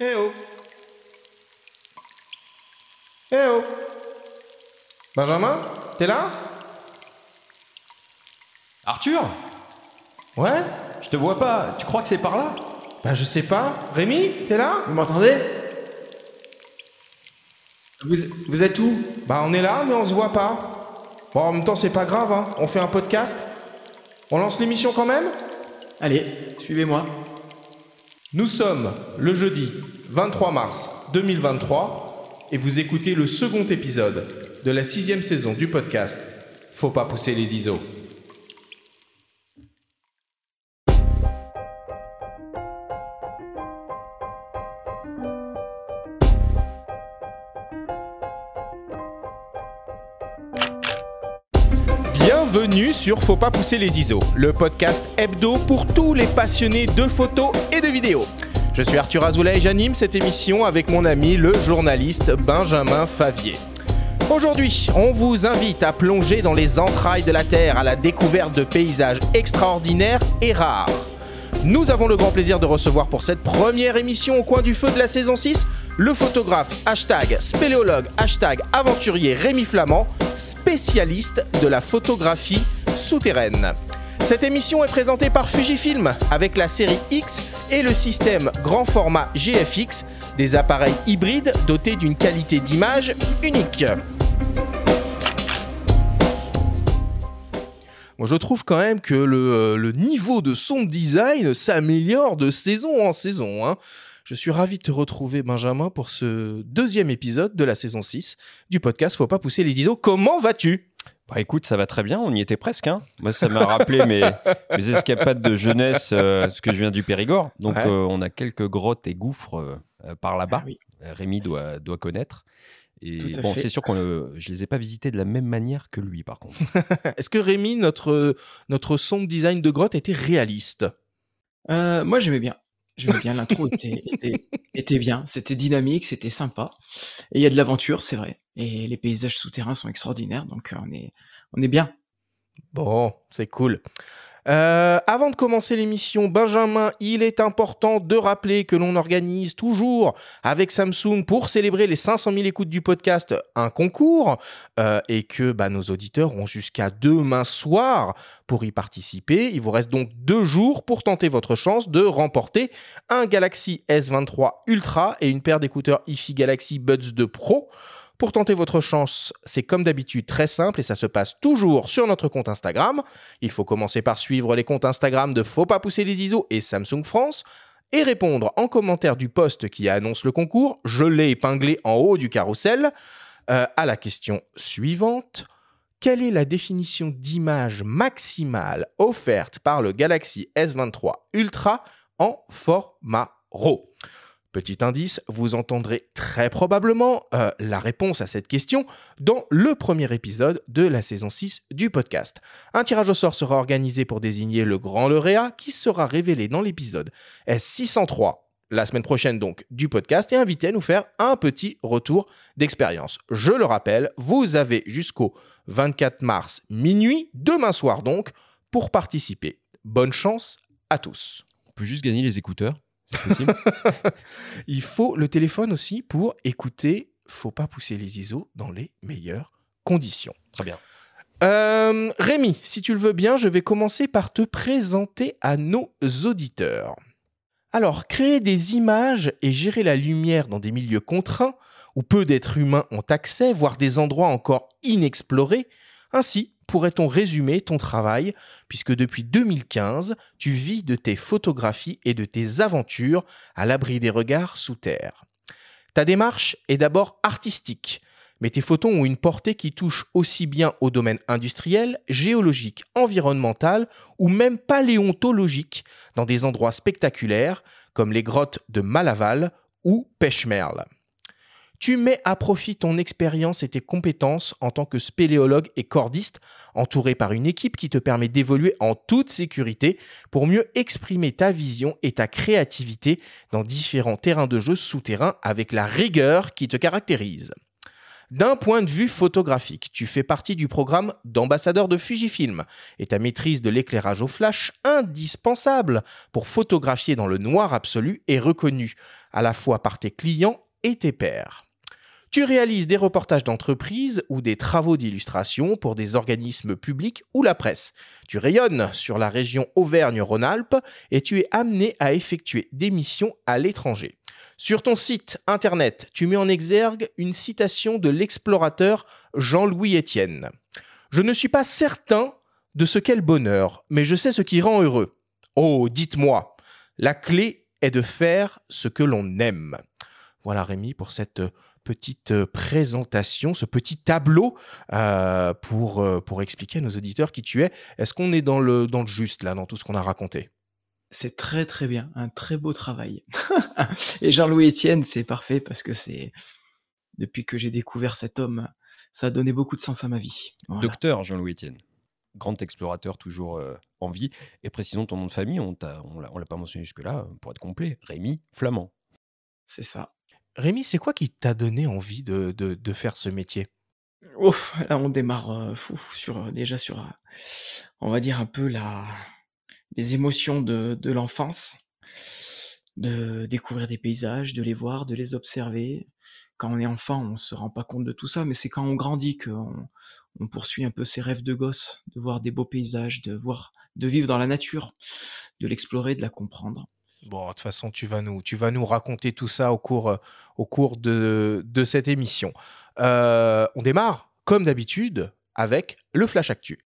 Eh oh Eh oh Benjamin T'es là? Arthur? Ouais? Je te vois pas, tu crois que c'est par là? Bah je sais pas. Rémi T'es là? Vous m'entendez? Vous, vous êtes où? Bah on est là mais on se voit pas. Bon en même temps c'est pas grave hein. On fait un podcast. On lance l'émission quand même? Allez, suivez-moi. Nous sommes le jeudi 23 mars 2023 et vous écoutez le second épisode de la sixième saison du podcast Faut pas pousser les ISO. Faut pas pousser les ISO, le podcast hebdo pour tous les passionnés de photos et de vidéos. Je suis Arthur Azoulay et j'anime cette émission avec mon ami le journaliste Benjamin Favier. Aujourd'hui, on vous invite à plonger dans les entrailles de la Terre à la découverte de paysages extraordinaires et rares. Nous avons le grand plaisir de recevoir pour cette première émission au coin du feu de la saison 6 le photographe hashtag spéléologue hashtag aventurier Rémi Flamand, spécialiste de la photographie souterraine. Cette émission est présentée par Fujifilm avec la série X et le système grand format GFX, des appareils hybrides dotés d'une qualité d'image unique. Moi, je trouve quand même que le, le niveau de son design s'améliore de saison en saison. hein. Je suis ravi de te retrouver, Benjamin, pour ce deuxième épisode de la saison 6 du podcast Faut pas pousser les ISO. Comment vas-tu? Bah écoute, ça va très bien, on y était presque. Hein. Moi, ça m'a rappelé mes, mes escapades de jeunesse, euh, parce que je viens du Périgord. Donc, Ouais. euh, on a quelques grottes et gouffres euh, euh, par là-bas. Ah oui. Euh, Rémi doit, doit connaître. Et bon, c'est sûr que je les ai pas visités de la même manière que lui, par contre. Est-ce que Rémi, notre, notre son design de grotte était réaliste? Euh, moi, j'aimais bien. J'aimais bien, l'intro était, bien, c'était dynamique, c'était sympa. Et il y a de l'aventure, c'est vrai. Et les paysages souterrains sont extraordinaires, donc euh, on est bien. Bon, c'est cool. Euh, avant de commencer l'émission, Benjamin, il est important de rappeler que l'on organise toujours avec Samsung pour célébrer les 500 000 écoutes du podcast un concours euh, et que bah, nos auditeurs ont jusqu'à demain soir pour y participer. Il vous reste donc deux jours pour tenter votre chance de remporter un Galaxy S23 Ultra et une paire d'écouteurs hi Galaxy Buds 2 Pro. Pour tenter votre chance, c'est comme d'habitude très simple et ça se passe toujours sur notre compte Instagram. Il faut commencer par suivre les comptes Instagram de Faut pas pousser les ISO et Samsung France et répondre en commentaire du post qui annonce le concours, je l'ai épinglé en haut du carrousel, euh, à la question suivante. Quelle est la définition d'image maximale offerte par le Galaxy S23 Ultra en format RAW? Petit indice, vous entendrez très probablement euh, la réponse à cette question dans le premier épisode de la saison 6 du podcast. Un tirage au sort sera organisé pour désigner le grand lauréat qui sera révélé dans l'épisode S603 la semaine prochaine donc du podcast et invité à nous faire un petit retour d'expérience. Je le rappelle, vous avez jusqu'au 24 mars minuit, demain soir donc, pour participer. Bonne chance à tous. On peut juste gagner les écouteurs, c'est possible Il faut le téléphone aussi pour écouter. Faut pas pousser les ISO dans les meilleures conditions. Très bien. Euh, Rémi, si tu le veux bien, je vais commencer par te présenter à nos auditeurs. Alors, créer des images et gérer la lumière dans des milieux contraints, où peu d'êtres humains ont accès, voire des endroits encore inexplorés, ainsi pourrait-on résumer ton travail, puisque depuis 2015, tu vis de tes photographies et de tes aventures à l'abri des regards sous terre. Ta démarche est d'abord artistique, mais tes photos ont une portée qui touche aussi bien au domaine industriel, géologique, environnemental ou même paléontologique dans des endroits spectaculaires comme les grottes de Malaval ou Pêche-Merle. Tu mets à profit ton expérience et tes compétences en tant que spéléologue et cordiste, entouré par une équipe qui te permet d'évoluer en toute sécurité pour mieux exprimer ta vision et ta créativité dans différents terrains de jeu souterrains avec la rigueur qui te caractérise. D'un point de vue photographique, tu fais partie du programme d'ambassadeur de Fujifilm et ta maîtrise de l'éclairage au flash, indispensable pour photographier dans le noir absolu, est reconnue à la fois par tes clients et tes pairs. Tu réalises des reportages d'entreprise ou des travaux d'illustration pour des organismes publics ou la presse. Tu rayonnes sur la région Auvergne-Rhône-Alpes et tu es amené à effectuer des missions à l'étranger. Sur ton site internet, tu mets en exergue une citation de l'explorateur Jean-Louis Étienne. Je ne suis pas certain de ce qu'est le bonheur, mais je sais ce qui rend heureux. Oh, dites-moi, la clé est de faire ce que l'on aime. Voilà Rémi pour cette petite euh, présentation, ce petit tableau euh, pour, euh, pour expliquer à nos auditeurs qui tu es. Est-ce qu'on est dans le, dans le juste là, dans tout ce qu'on a raconté? C'est très très bien, un très beau travail. Et Jean-Louis Etienne, c'est parfait parce que c'est depuis que j'ai découvert cet homme, ça a donné beaucoup de sens à ma vie. Voilà. Docteur Jean-Louis Etienne, grand explorateur toujours euh, en vie. Et précisons ton nom de famille, on on l'a pas mentionné jusque-là, pour être complet, Rémi Flamand. C'est ça. Rémi, c'est quoi qui t'a donné envie de, de, faire ce métier? Là on démarre euh, fou, sur euh, déjà sur, euh, on va dire un peu la, les émotions de, de l'enfance, de découvrir des paysages, de les voir, de les observer. Quand on est enfant, on se rend pas compte de tout ça, mais c'est quand on grandit qu'on on poursuit un peu ses rêves de gosse, de voir des beaux paysages, de voir, de vivre dans la nature, de l'explorer, de la comprendre. Bon, de toute façon, tu vas nous, raconter tout ça au cours, euh, de cette émission. Euh, on démarre, comme d'habitude, avec le Flash Actu.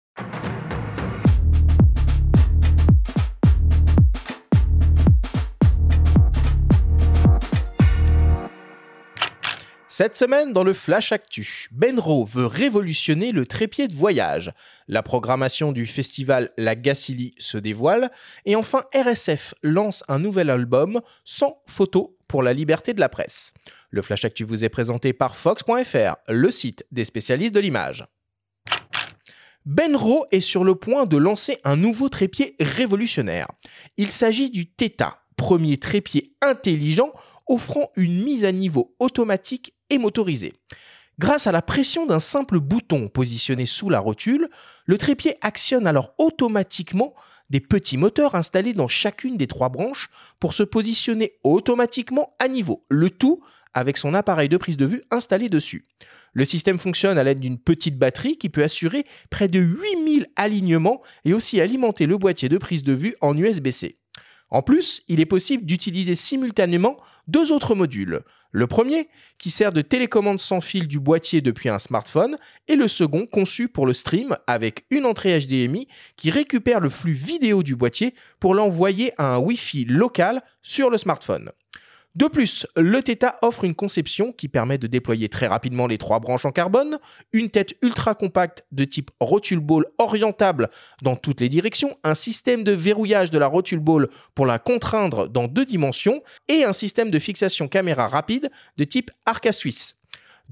Cette semaine, dans le Flash Actu, Benro veut révolutionner le trépied de voyage. La programmation du festival La Gacilly se dévoile. Et enfin, RSF lance un nouvel album sans photo pour la liberté de la presse. Le Flash Actu vous est présenté par Fox.fr, le site des spécialistes de l'image. Benro est sur le point de lancer un nouveau trépied révolutionnaire. Il s'agit du Theta, premier trépied intelligent offrant une mise à niveau automatique et motorisée. Grâce à la pression d'un simple bouton positionné sous la rotule, le trépied actionne alors automatiquement des petits moteurs installés dans chacune des trois branches pour se positionner automatiquement à niveau, le tout avec son appareil de prise de vue installé dessus. Le système fonctionne à l'aide d'une petite batterie qui peut assurer près de 8000 alignements et aussi alimenter le boîtier de prise de vue en USB-C. En plus, il est possible d'utiliser simultanément deux autres modules. Le premier, qui sert de télécommande sans fil du boîtier depuis un smartphone, et le second, conçu pour le stream avec une entrée HDMI qui récupère le flux vidéo du boîtier pour l'envoyer à un Wi-Fi local sur le smartphone. De plus, le Theta offre une conception qui permet de déployer très rapidement les trois branches en carbone, une tête ultra compacte de type rotule ball orientable dans toutes les directions, un système de verrouillage de la rotule ball pour la contraindre dans deux dimensions et un système de fixation caméra rapide de type Arca Suisse.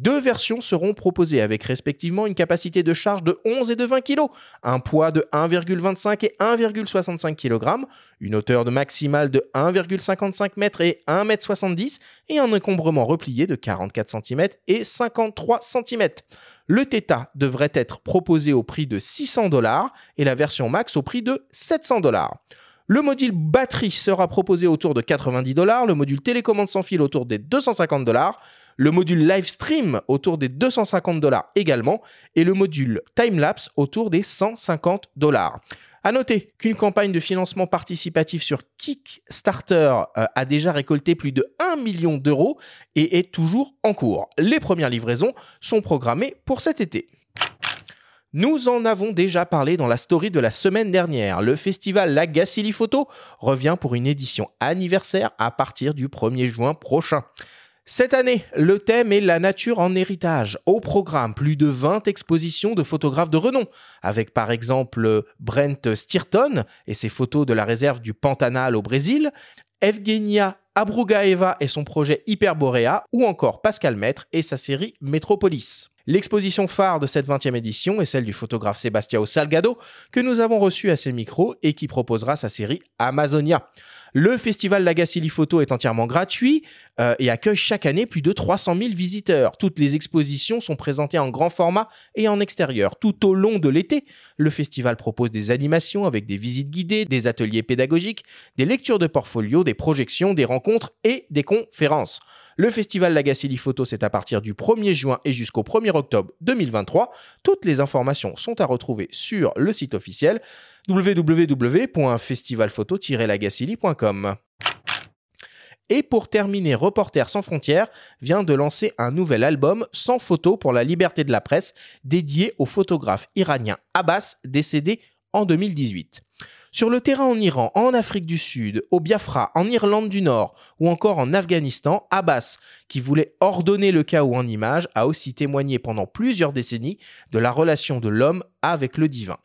Deux versions seront proposées avec respectivement une capacité de charge de 11 et de 20 kg, un poids de 1,25 et 1,65 kg, une hauteur de maximale de 1,55 m et 1,70 m et un encombrement replié de 44 cm et 53 cm. Le Theta devrait être proposé au prix de 600 dollars et la version Max au prix de 700 dollars. Le module batterie sera proposé autour de 90 dollars, le module télécommande sans fil autour des 250 dollars, le module live stream autour des 250 dollars également, et le module timelapse autour des 150 dollars. À noter qu'une campagne de financement participatif sur Kickstarter euh, a déjà récolté plus de 1 million d'euros et est toujours en cours. Les premières livraisons sont programmées pour cet été. Nous en avons déjà parlé dans la story de la semaine dernière. Le festival La Photo revient pour une édition anniversaire à partir du 1er juin prochain. Cette année, le thème est la nature en héritage. Au programme, plus de 20 expositions de photographes de renom, avec par exemple Brent Stirton et ses photos de la réserve du Pantanal au Brésil, Evgenia Abrugaeva et son projet Hyperborea, ou encore Pascal Maître et sa série Metropolis. L'exposition phare de cette 20e édition est celle du photographe Sebastião Salgado, que nous avons reçu à ses micros et qui proposera sa série Amazonia. Le festival Lagacilly Photo est entièrement gratuit euh, et accueille chaque année plus de 300 000 visiteurs. Toutes les expositions sont présentées en grand format et en extérieur. Tout au long de l'été, le festival propose des animations avec des visites guidées, des ateliers pédagogiques, des lectures de portfolio, des projections, des rencontres et des conférences. Le festival Lagacilly Photo, c'est à partir du 1er juin et jusqu'au 1er octobre 2023. Toutes les informations sont à retrouver sur le site officiel www.festivalphoto-lagacilly.com. Et pour terminer, Reporters sans frontières vient de lancer un nouvel album sans photo pour la liberté de la presse dédié au photographe iranien Abbas décédé en 2018. Sur le terrain en Iran, en Afrique du Sud, au Biafra, en Irlande du Nord ou encore en Afghanistan, Abbas, qui voulait ordonner le chaos en images, a aussi témoigné pendant plusieurs décennies de la relation de l'homme avec le divin.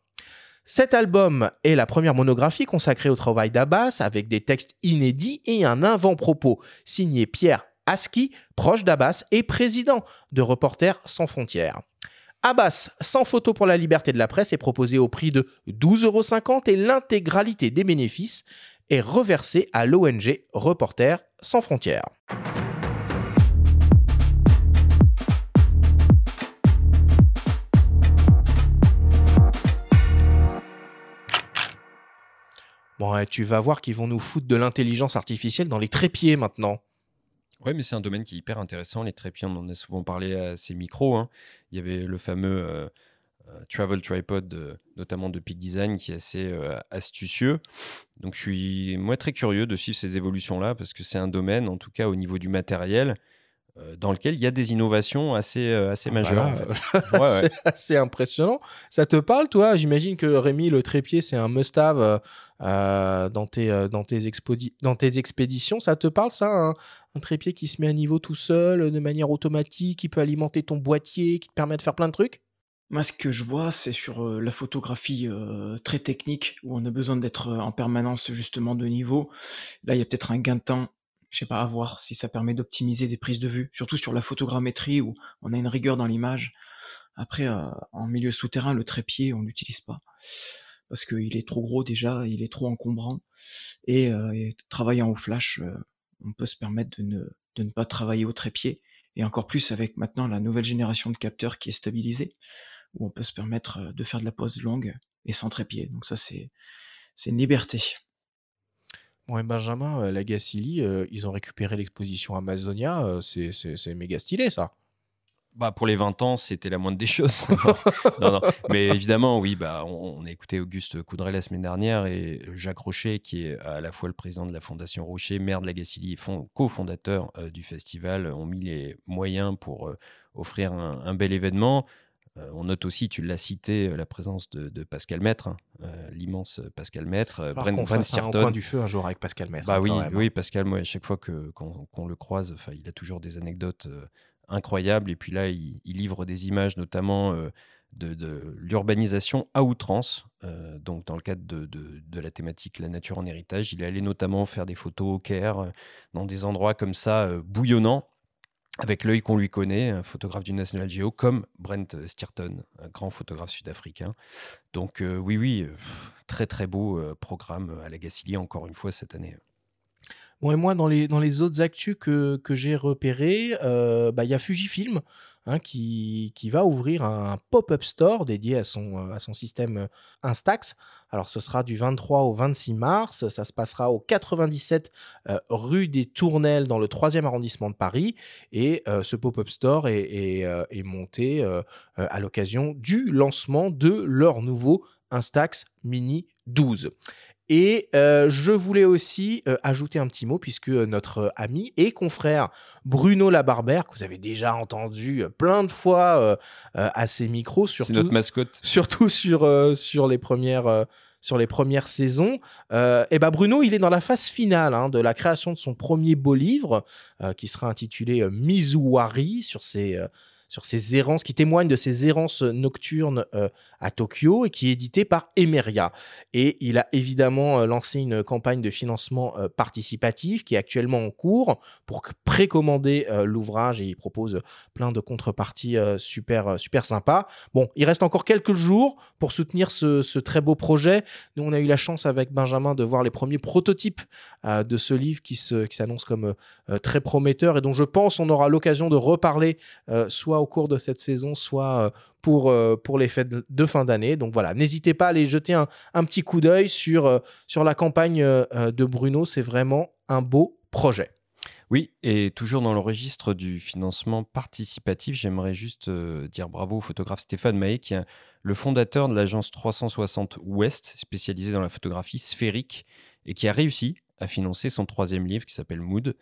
Cet album est la première monographie consacrée au travail d'Abbas avec des textes inédits et un avant-propos signé Pierre Aski, proche d'Abbas et président de Reporters sans frontières. Abbas, sans photo pour la liberté de la presse, est proposé au prix de 12,50 euros et l'intégralité des bénéfices est reversée à l'ONG Reporters sans frontières. Bon, tu vas voir qu'ils vont nous foutre de l'intelligence artificielle dans les trépieds maintenant. Oui, mais c'est un domaine qui est hyper intéressant. Les trépieds, on en a souvent parlé à ces micros. Hein. Il y avait le fameux euh, euh, Travel Tripod, notamment de Peak Design, qui est assez euh, astucieux. Donc, je suis moi très curieux de suivre ces évolutions-là parce que c'est un domaine, en tout cas au niveau du matériel, dans lequel il y a des innovations assez, assez ah, majeures. c'est assez impressionnant. Ça te parle, toi? J'imagine que Rémi, le trépied, c'est un must-have euh, dans, tes, euh, dans, tes dans tes expéditions. Ça te parle, ça un, trépied qui se met à niveau tout seul, de manière automatique, qui peut alimenter ton boîtier, qui te permet de faire plein de trucs? Moi, ce que je vois, c'est sur euh, la photographie très technique, où on a besoin d'être en permanence justement de niveau. Là, il y a peut-être un gain de temps je sais pas, à voir si ça permet d'optimiser des prises de vue, surtout sur la photogrammétrie où on a une rigueur dans l'image. Après, en milieu souterrain, le trépied, on l'utilise pas parce qu'il est trop gros déjà, il est trop encombrant. Et, euh, travaillant au flash, euh, on peut se permettre de ne, de ne, pas travailler au trépied. Et encore plus avec maintenant la nouvelle génération de capteurs qui est stabilisée, où on peut se permettre euh, de faire de la pose longue et sans trépied. Donc ça, c'est une liberté. Bon, et Benjamin, la Gacilly, ils ont récupéré l'exposition Amazonia, c'est méga stylé ça. Bah, pour les 20 ans, c'était la moindre des choses. non, non. Mais évidemment, oui, bah, on, a écouté Auguste Coudray la semaine dernière et Jacques Rocher, qui est à la fois le président de la Fondation Rocher, maire de la Gacilly et cofondateur euh, du festival, ont mis les moyens pour euh, offrir un, bel événement. Euh, on note aussi, tu l'as cité, la présence de, Pascal Maître, hein, l'immense Pascal Maître, Brent, qu'on fasse un coin du feu un jour avec Pascal Maître. Bah oui, oui, Pascal, moi, à chaque fois que, qu'on, le croise, il a toujours des anecdotes incroyable. Et puis là, il, livre des images, notamment euh, de, l'urbanisation à outrance. Euh, donc, dans le cadre de, la thématique La nature en héritage, il est allé notamment faire des photos au Caire, euh, dans des endroits comme ça, bouillonnants, avec l'œil qu'on lui connaît, un photographe du National Geo, comme Brent Stirton, un grand photographe sud-africain. Donc, oui, oui, très, très beau programme à la Gacilly, encore une fois, cette année. Bon, et moi, dans les, autres actus que, j'ai repérés, euh, bah, il y a Fujifilm hein, qui, qui va ouvrir un pop-up store dédié à son, euh, à son système euh, Instax. Alors, ce sera du 23 au 26 mars. Ça se passera au 97 rue des Tournelles dans le 3e arrondissement de Paris. Et ce pop-up store est monté à l'occasion du lancement de leur nouveau Instax Mini 12. Et euh, je voulais aussi euh, ajouter un petit mot, puisque notre ami et confrère Bruno Labarbère, que vous avez déjà entendu plein de fois euh, à ses micros, surtout, notre mascotte. surtout sur, sur, les premières, sur les premières saisons, et ben Bruno, il est dans la phase finale hein, de la création de son premier beau livre, qui sera intitulé Mizuwari, sur ses sur ses errances, qui témoigne de ses errances nocturnes euh, à Tokyo et qui est édité par Emeria. Et il a évidemment euh, lancé une campagne de financement euh, participatif qui est actuellement en cours pour précommander l'ouvrage et il propose plein de contreparties super, super sympas. Bon, il reste encore quelques jours pour soutenir ce, ce, très beau projet. Nous, on a eu la chance avec Benjamin de voir les premiers prototypes de ce livre qui s'annonce qui comme très prometteur et dont je pense on aura l'occasion de reparler soit au cours de cette saison, soit pour, euh, pour les fêtes de fin d'année. Donc voilà, n'hésitez pas à aller jeter un, petit coup d'œil sur, euh, sur la campagne euh, de Bruno. C'est vraiment un beau projet. Oui, et toujours dans le registre du financement participatif, j'aimerais juste dire bravo au photographe Stéphane Maé, qui est le fondateur de l'agence 360 Ouest, spécialisée dans la photographie sphérique, et qui a réussi à financer son troisième livre qui s'appelle Mood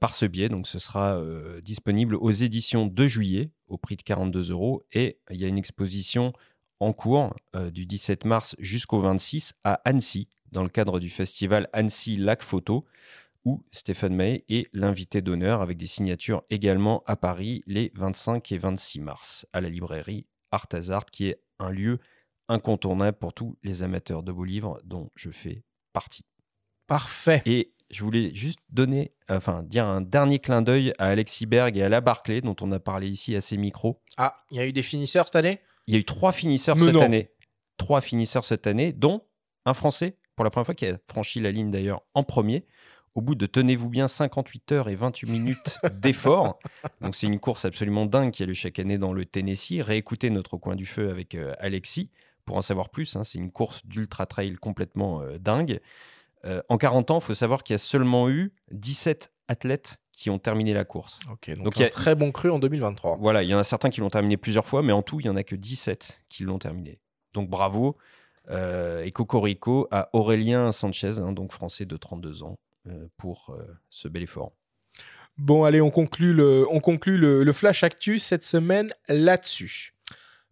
par ce biais. Donc ce sera disponible aux éditions de juillet au prix de 42 euros. Et il y a une exposition en cours euh, du 17 mars jusqu'au 26 à Annecy, dans le cadre du festival Annecy Lac Photo, où Stéphane May est l'invité d'honneur avec des signatures également à Paris les 25 et 26 mars, à la librairie Art Hazard, qui est un lieu incontournable pour tous les amateurs de beaux livres dont je fais partie. Parfait. Et je voulais juste donner, enfin, dire un dernier clin d'œil à Alexis Berg et à la Barclay, dont on a parlé ici à ces micros. Ah, il y a eu des finisseurs cette année? Il y a eu trois finisseurs cette année. Trois finisseurs cette année, dont un Français, pour la première fois, qui a franchi la ligne d'ailleurs en premier. Au bout de, tenez-vous bien, 58 heures et 28 minutes d'effort. Donc, c'est une course absolument dingue qui a lieu chaque année dans le Tennessee. Réécoutez notre coin du feu avec euh, Alexis pour en savoir plus. Hein. C'est une course d'ultra trail complètement euh, dingue. Euh, en 40 ans, il faut savoir qu'il y a seulement eu 17 athlètes qui ont terminé la course. donc, il y a un très bon cru en 2023. Voilà, il y en a certains qui l'ont terminé plusieurs fois, mais en tout, il n'y en a que 17 qui l'ont terminé. Donc bravo. Euh, et Cocorico à Aurélien Sanchez, hein, donc français de 32 ans, euh, pour ce bel effort. Bon, allez, on conclut le, on conclut le Flash Actu cette semaine là-dessus.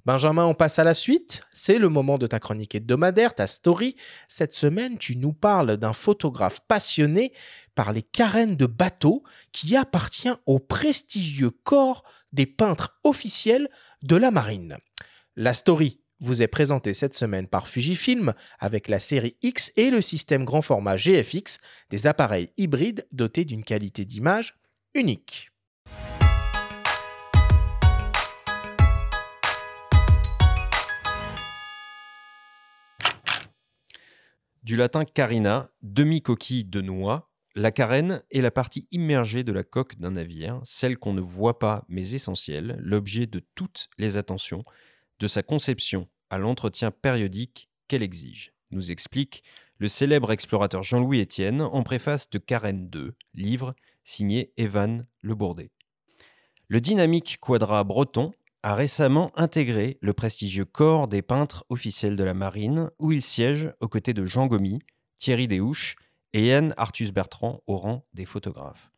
Benjamin, on passe à la suite. C'est le moment de ta chronique hebdomadaire, ta story. Cette semaine, tu nous parles d'un photographe passionné par les carènes de bateaux qui appartient au prestigieux corps des peintres officiels de la marine. La story vous est présentée cette semaine par Fujifilm avec la série X et le système grand format GFX, des appareils hybrides dotés d'une qualité d'image unique. Du latin carina, demi-coquille de noix, la carène est la partie immergée de la coque d'un navire, celle qu'on ne voit pas mais essentielle, l'objet de toutes les attentions, de sa conception à l'entretien périodique qu'elle exige, nous explique le célèbre explorateur Jean-Louis Étienne en préface de Carène 2, livre signé Evan Le Bourdet. Le dynamique quadra breton a récemment intégré le prestigieux corps des peintres officiels de la marine, où il siège aux côtés de Jean Gomy, Thierry Desouches et Yann Arthus Bertrand au rang des photographes.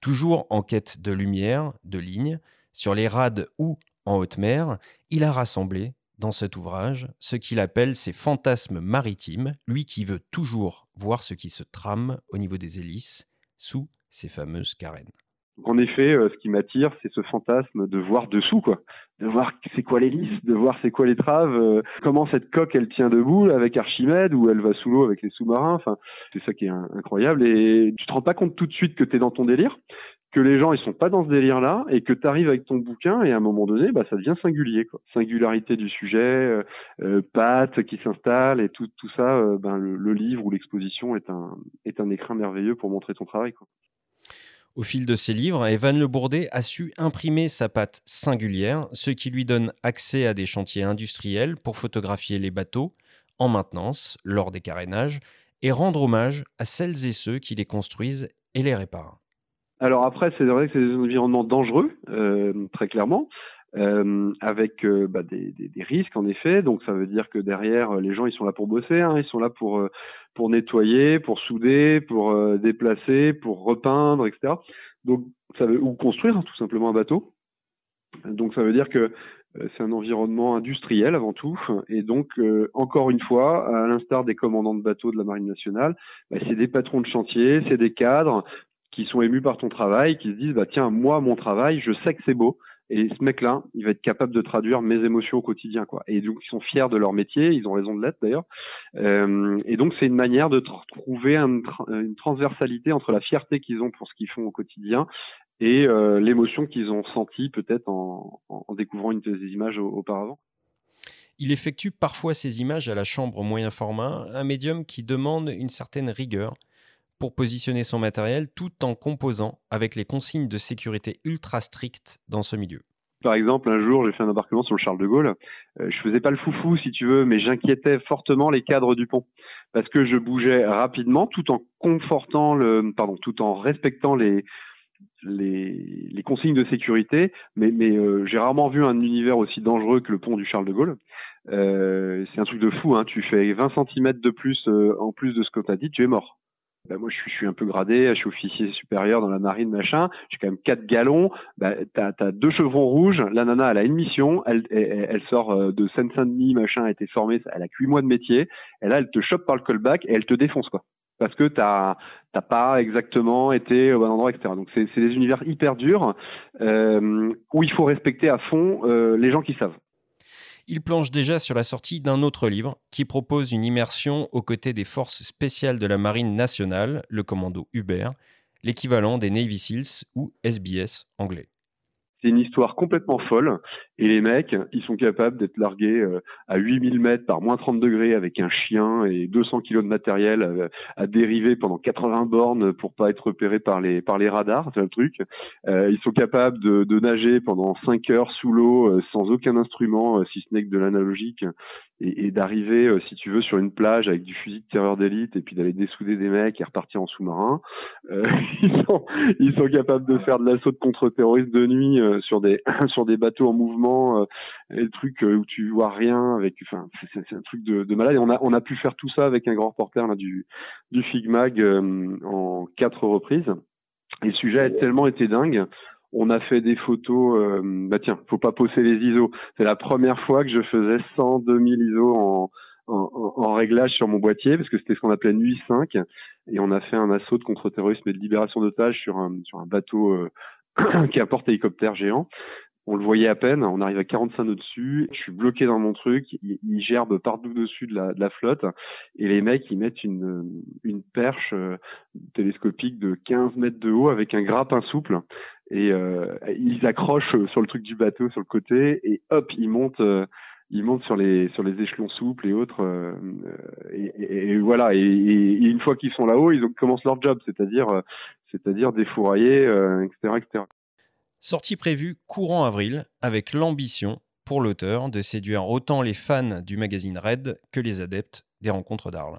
Toujours en quête de lumière, de lignes, sur les rades ou en haute mer, il a rassemblé, dans cet ouvrage, ce qu'il appelle ses fantasmes maritimes, lui qui veut toujours voir ce qui se trame au niveau des hélices, sous ces fameuses carènes. En effet, euh, ce qui m'attire, c'est ce fantasme de voir dessous, quoi. De voir c'est quoi l'hélice, de voir c'est quoi les traves, euh, comment cette coque elle tient debout avec Archimède ou elle va sous l'eau avec les sous-marins. Enfin, c'est ça qui est incroyable. Et tu te rends pas compte tout de suite que tu es dans ton délire, que les gens ils sont pas dans ce délire-là et que tu arrives avec ton bouquin et à un moment donné, bah ça devient singulier, quoi. Singularité du sujet, euh, euh qui s'installe et tout tout ça. ben le, le, livre ou l'exposition est un est un écrin merveilleux pour montrer ton travail, quoi. Au fil de ses livres, Evan Le Bourdet a su imprimer sa patte singulière, ce qui lui donne accès à des chantiers industriels pour photographier les bateaux en maintenance lors des carénages et rendre hommage à celles et ceux qui les construisent et les réparent. Alors après, c'est vrai que c'est des environnements dangereux, euh, très clairement. Euh, avec euh, bah, des, des, risques en effet. Donc ça veut dire que derrière, les gens ils sont là pour bosser, hein, ils sont là pour euh, pour nettoyer, pour souder, pour déplacer, pour repeindre, etc. Donc ça veut ou construire hein, tout simplement un bateau. Donc ça veut dire que c'est un environnement industriel avant tout, et donc encore une fois, à l'instar des commandants de bateaux de la Marine nationale, bah, c'est des patrons de chantier, c'est des cadres qui sont émus par ton travail, qui se disent bah tiens moi mon travail, je sais que c'est beau, Et ce mec-là, il va être capable de traduire mes émotions au quotidien, quoi. Et donc, ils sont fiers de leur métier, ils ont raison de l'être d'ailleurs. Euh, et donc, c'est une manière de trouver une transversalité entre la fierté qu'ils ont pour ce qu'ils font au quotidien et euh, l'émotion qu'ils ont sentie peut-être en, en, découvrant une des images auparavant. Il effectue parfois ces images à la chambre moyen format, un médium qui demande une certaine rigueur pour positionner son matériel tout en composant avec les consignes de sécurité ultra strictes dans ce milieu. Par exemple, un jour, j'ai fait un embarquement sur le Charles de Gaulle. Euh, je faisais pas le foufou, si tu veux, mais j'inquiétais fortement les cadres du pont parce que je bougeais rapidement, tout en confortant le, pardon, tout en respectant les consignes de sécurité. Mais, euh, j'ai rarement vu un univers aussi dangereux que le pont du Charles de Gaulle. Euh, c'est un truc de fou. Hein. Tu fais 20 cm de plus en plus de ce que tu as dit, tu es mort. Bah, moi je suis, je suis un peu gradé, je suis officier supérieur dans la marine, machin, j'ai quand même quatre galons, bah, t'as as deux chevrons rouges, la nana elle a une mission, elle, elle, sort euh, de Seine-Saint-Denis, machin, a été formée, elle a huit mois de métier, et là elle te chope par le callback et elle te défonce quoi. Parce que t'as t'as pas exactement été au bon endroit, etc. Donc c'est des univers hyper durs euh, où il faut respecter à fond euh, les gens qui savent il plonge déjà sur la sortie d'un autre livre qui propose une immersion aux côtés des forces spéciales de la Marine nationale, le commando Hubert, l'équivalent des Navy SEALs ou SBS anglais. C'est une histoire complètement folle. Et les mecs, ils sont capables d'être largués euh, à 8000 mètres par moins 30 degrés avec un chien et 200 kilos de matériel euh, à, dériver pendant 80 bornes pour pas être repérés par les radars, c'est le truc. Euh, ils sont capables de, de, nager pendant 5 heures sous l'eau sans aucun instrument, si ce n'est que de l'analogique, et, et d'arriver, si tu veux, sur une plage avec du fusil de terreur d'élite et puis d'aller dessouder des mecs et repartir en sous-marin. ils sont ils sont capables de faire de l'assaut de contre-terroristes de nuit sur des sur des bateaux en mouvement euh, et le truc euh, où tu vois rien avec enfin c'est un truc de, malade et on a on a pu faire tout ça avec un grand reporter là du du Figmag euh, en quatre reprises et le sujet a tellement été dingue on a fait des photos bah tiens faut pas poser les ISO. C'est la première fois que je faisais 100 2000 ISO en en, réglage sur mon boîtier parce que c'était ce qu'on appelait nuit 5 et on a fait un assaut de contre-terrorisme et de libération d'otages sur un sur un bateau qui est un porte-hélicoptère géant. On le voyait à peine, on arrive à 45 nœuds dessus, je suis bloqué dans mon truc, il, gerbe partout dessus de la, de la, flotte, et les mecs ils mettent une, une perche euh, télescopique de 15 mètres de haut avec un grappin souple, et euh, ils accrochent sur le truc du bateau sur le côté, et hop, ils montent. Euh, ils montent sur les sur les échelons souples et autres et, voilà et, une fois qu'ils sont là-haut ils commencent leur job c'est-à-dire c'est-à-dire défourailler etc etc Sortie prévue courant avril, avec l'ambition pour l'auteur de séduire autant les fans du magazine Red que les adeptes des rencontres d'Arles.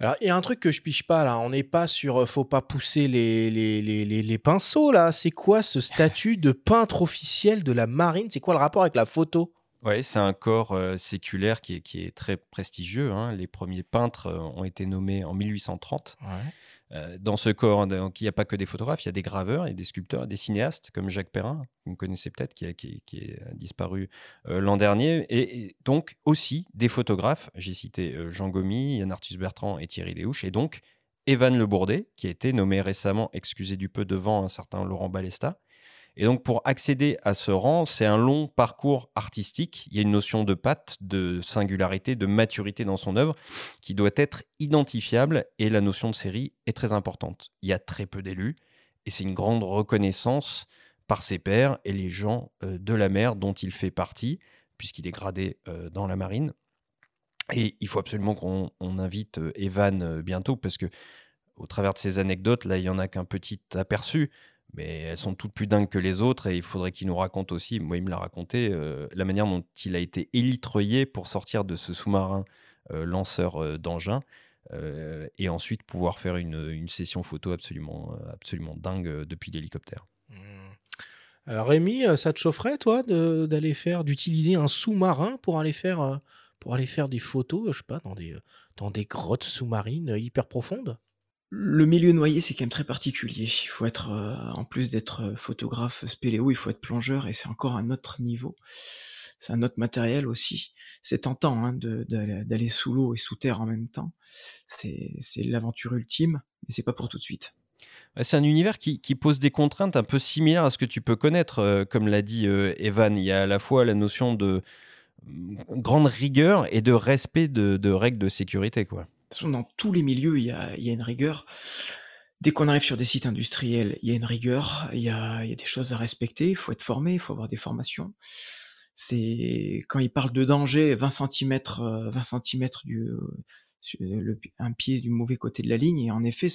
Alors, il y a un truc que je piche pas là. On n'est pas sur. Euh, faut pas pousser les, les, les, les pinceaux là. C'est quoi ce statut de peintre officiel de la marine? C'est quoi le rapport avec la photo? Oui, c'est un corps euh, séculaire qui est, qui est, très prestigieux. Hein. Les premiers peintres euh, ont été nommés en 1830. Euh, dans ce corps, il n'y a pas que des photographes, il y a des graveurs, et des sculpteurs, des cinéastes comme Jacques Perrin, que vous connaissez peut-être, qui, qui, qui, est disparu l'an dernier, et, donc aussi des photographes. J'ai cité Jean Gomy, Yann Arthus Bertrand et Thierry Léouche, et donc Evan Le Bourdet, qui a été nommé récemment, excusez du peu, devant un certain Laurent Balesta. Et donc, pour accéder à ce rang, c'est un long parcours artistique. Il y a une notion de patte, de singularité, de maturité dans son œuvre qui doit être identifiable et la notion de série est très importante. Il y a très peu d'élus et c'est une grande reconnaissance par ses pairs et les gens euh, de la mer dont il fait partie, puisqu'il est gradé euh, dans la marine. Et il faut absolument qu'on invite euh, Evan bientôt parce que au travers de ces anecdotes, là, il y en a qu'un petit aperçu, mais elles sont toutes plus dingues que les autres et il faudrait qu'il nous raconte aussi, moi il me l'a raconté, euh, la manière dont il a été élitreillé pour sortir de ce sous-marin euh, lanceur euh, d'engins et ensuite pouvoir faire une, session photo absolument, absolument dingue depuis l'hélicoptère. Mmh. Rémi, ça te chaufferait toi d'aller faire, d'utiliser un sous-marin pour aller faire, pour aller faire des photos, je sais pas, dans des, dans des grottes sous-marines hyper profondes? Le milieu noyé, c'est quand même très particulier. Il faut être, euh, en plus d'être euh, photographe spéléo, il faut être plongeur et c'est encore un autre niveau. c'est un autre matériel aussi. C'est tentant hein, d'aller sous l'eau et sous terre en même temps. C'est l'aventure ultime, mais c'est pas pour tout de suite. C'est un univers qui, pose des contraintes un peu similaires à ce que tu peux connaître, euh, comme l'a dit Evan. Il y a à la fois la notion de mm, grande rigueur et de respect de, règles de sécurité. Quoi. Dans tous les milieux, il y a, une rigueur. Dès qu'on arrive sur des sites industriels, il y a une rigueur, il y a, des choses à respecter, il faut être formé, il faut avoir des formations. C'est quand il parle de danger, 20 cm, 20 cm du, un pied du mauvais côté de la ligne, et en effet,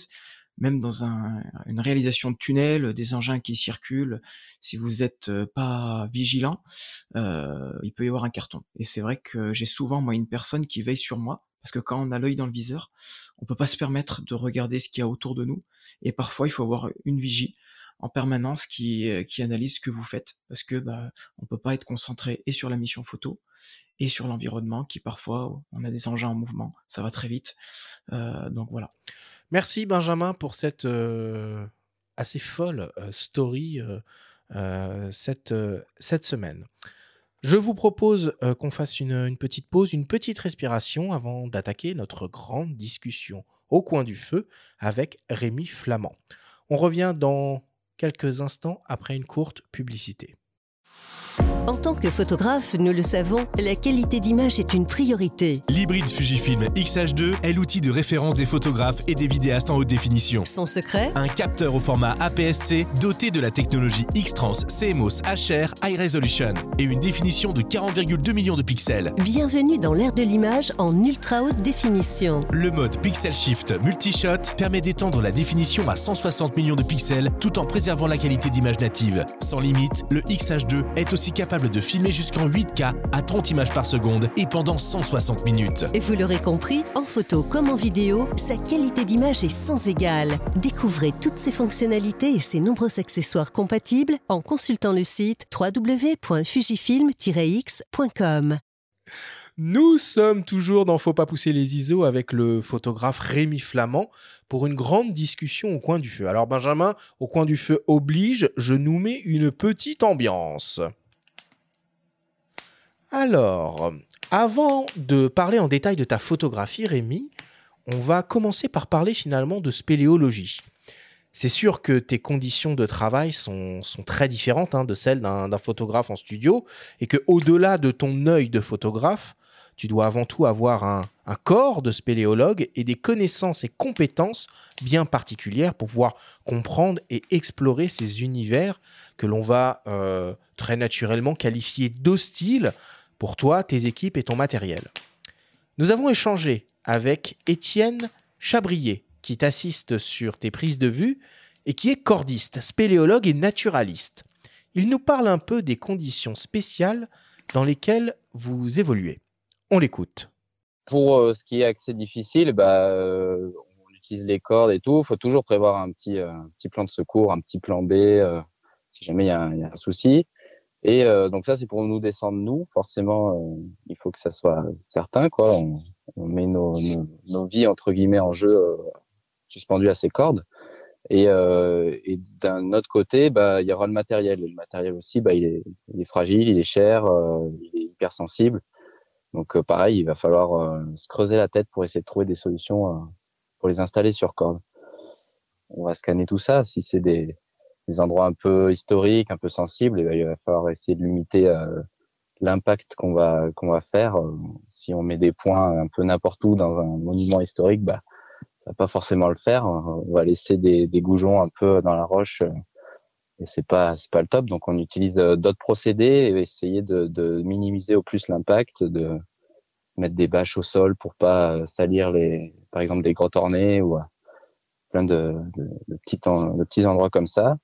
même dans une réalisation de tunnel, des engins qui circulent, si vous n'êtes pas vigilant, il peut y avoir un carton. Et c'est vrai que j'ai souvent moi une personne qui veille sur moi, parce que quand on a l'œil dans le viseur, on peut pas se permettre de regarder ce qu'il y a autour de nous. Et parfois, il faut avoir une vigie en permanence qui, qui analyse ce que vous faites, parce que bah, on peut pas être concentré et sur la mission photo et sur l'environnement, qui parfois, on a des engins en mouvement, ça va très vite. donc voilà. Merci Benjamin pour cette assez folle story cette, cette semaine. Je vous propose qu'on fasse une, une, petite pause, une petite respiration avant d'attaquer notre grande discussion au coin du feu avec Rémi Flamand. On revient dans quelques instants après une courte publicité. En tant que photographe, nous le savons, la qualité d'image est une priorité. L'hybride Fujifilm X-H2 est l'outil de référence des photographes et des vidéastes en haute définition. Son secret Un capteur au format APS-C doté de la technologie X-Trans CMOS HR High Resolution et une définition de 40,2 millions de pixels. Bienvenue dans l'ère de l'image en ultra haute définition. Le mode Pixel Shift Multishot permet d'étendre la définition à 160 millions de pixels tout en préservant la qualité d'image native. Sans limite, le X-H2 est aussi capable de filmer jusqu'en 8K à 30 images par seconde et pendant 160 minutes. Et vous l'aurez compris, en photo comme en vidéo, sa qualité d'image est sans égale. Découvrez toutes ses fonctionnalités et ses nombreux accessoires compatibles en consultant le site www.fujifilm-x.com. Nous sommes toujours dans Faut pas pousser les ISO avec le photographe Rémi Flamand pour une grande discussion au coin du feu. Alors Benjamin, au coin du feu oblige, je nous mets une petite ambiance. Alors, avant de parler en détail de ta photographie, Rémi, on va commencer par parler finalement de spéléologie. C'est sûr que tes conditions de travail sont, très différentes hein, de celles d'un photographe en studio et que au-delà de ton œil de photographe, tu dois avant tout avoir un, corps de spéléologue et des connaissances et compétences bien particulières pour pouvoir comprendre et explorer ces univers que l'on va euh, très naturellement qualifier d'hostiles pour toi, tes équipes et ton matériel. Nous avons échangé avec Étienne Chabrier, qui t'assiste sur tes prises de vue et qui est cordiste, spéléologue et naturaliste. Il nous parle un peu des conditions spéciales dans lesquelles vous évoluez. On l'écoute. Pour euh, ce qui est accès difficile, bah, euh, on utilise les cordes et tout. Il faut toujours prévoir un petit, euh, petit plan de secours, un petit plan B, si jamais il y, a un souci. Et euh, donc ça, c'est pour nous descendre nous. Forcément, euh, il faut que ça soit certain. Quoi. On, on met nos, nos, vies entre guillemets en jeu euh, suspendues à ces cordes. Et, euh, et d'un autre côté, bah, il y aura le matériel. le matériel aussi, bah, il, est, il est fragile, il est cher, il est hyper sensible. Donc pareil, il va falloir se creuser la tête pour essayer de trouver des solutions pour les installer sur corde. On va scanner tout ça. Si c'est des, des endroits un peu historiques, un peu sensibles, et ben, il va falloir essayer de limiter euh, l'impact qu'on va qu'on va faire. Euh, si on met des points un peu n'importe où dans un monument historique, bah ça va pas forcément le faire. On va laisser des, des goujons un peu dans la roche euh, et c'est pas c'est pas le top. Donc on utilise d'autres procédés et essayer de, de minimiser au plus l'impact, de mettre des bâches au sol pour pas salir les par exemple des grottes ornées ou plein de, petits, endroits comme ça.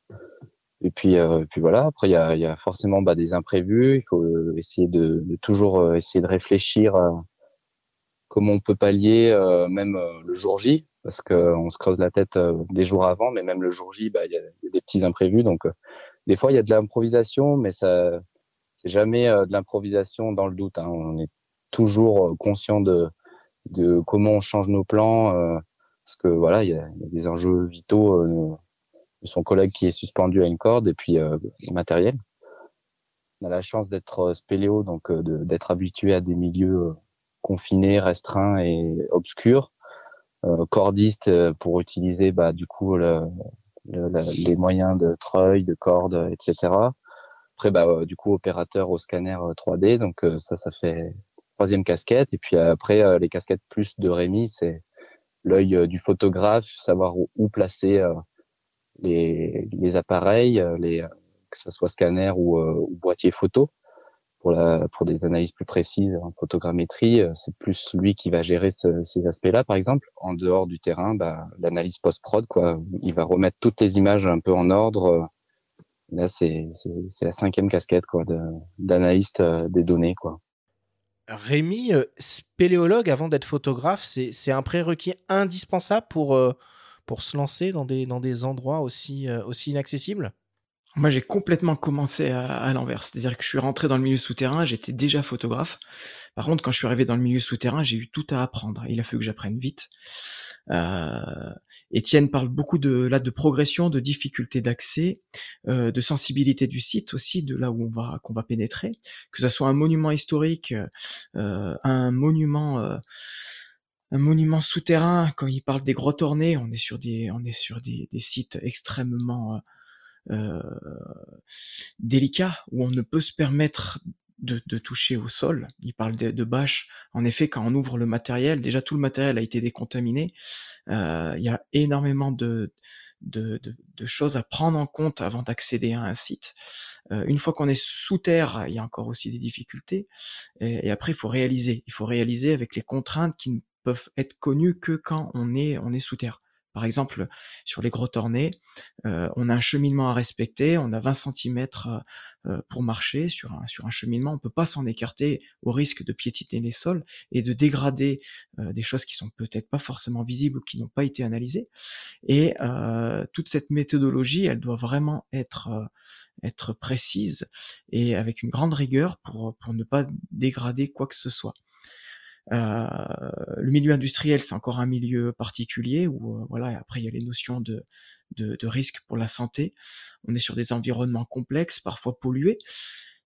Et puis, euh, puis voilà. Après, il y a, forcément bah, des imprévus. Il faut essayer de, toujours euh, essayer de réfléchir à comment on peut pallier, euh, même euh, le jour J, parce qu'on se creuse la tête des jours avant, mais même le jour J, bah, il y, a, des petits imprévus. Donc, des fois, il y a de l'improvisation, mais ça, c'est jamais de l'improvisation dans le doute. Hein. On est toujours conscient de comment on change nos plans parce que voilà, il y, a, des enjeux vitaux euh, de son collègue qui est suspendu à une corde et puis euh, matériel. on a la chance d'être spéléo, donc d'être habitué à des milieux confinés, restreints et obscurs. cordiste pour utiliser bah, du coup le, les moyens de treuil, de corde, etc. Après, bah, du coup, opérateur au scanner 3D, donc ça, ça fait troisième casquette. Et puis après, les casquettes plus de Rémi, c'est l'œil du photographe, savoir où, placer les, les, appareils, les, que ce soit scanner ou, ou boîtier photo pour, la, pour des analyses plus précises en photogrammétrie, euh, c'est plus lui qui va gérer ces aspects-là, par exemple. En dehors du terrain, bah, l'analyse post-prod, quoi. Il va remettre toutes les images un peu en ordre. Là, c'est la cinquième casquette, quoi, d'analyste euh, des données, quoi. Rémi, euh, spéléologue, avant d'être photographe, c'est un prérequis indispensable pour, pour se lancer dans des, dans des endroits aussi, aussi inaccessibles? Moi, j'ai complètement commencé à, l'envers. C'est-à-dire que je suis rentré dans le milieu souterrain, j'étais déjà photographe. Par contre, quand je suis arrivé dans le milieu souterrain, j'ai eu tout à apprendre. Il a fallu que j'apprenne vite. Euh, Étienne parle beaucoup de là de progression, de difficulté d'accès, euh, de sensibilité du site aussi, de là où on va qu'on va pénétrer, que ce soit un monument historique, euh, un monument un monument souterrain. Quand il parle des grottes ornées, on est sur des on est sur des, sites extrêmement euh, délicat où on ne peut se permettre de, toucher au sol. Il parle de, de, bâches. En effet, quand on ouvre le matériel, déjà tout le matériel a été décontaminé. Euh, il y a énormément de, de, choses à prendre en compte avant d'accéder à un site. Euh, une fois qu'on est sous terre, il y a encore aussi des difficultés. Et, et, après, il faut réaliser. Il faut réaliser avec les contraintes qui ne peuvent être connues que quand on est, on est sous terre. Par exemple, sur les grottes ornées, euh, on a un cheminement à respecter, on a 20 cm euh, pour marcher sur un, sur un cheminement, on ne peut pas s'en écarter au risque de piétiner les sols et de dégrader euh, des choses qui sont peut-être pas forcément visibles ou qui n'ont pas été analysées. Et toute cette méthodologie, elle doit vraiment être, être précise et avec une grande rigueur pour, pour ne pas dégrader quoi que ce soit. Euh, le milieu industriel, c'est encore un milieu particulier où euh, voilà. Après, il y a les notions de, de, de, risque pour la santé. On est sur des environnements complexes, parfois pollués.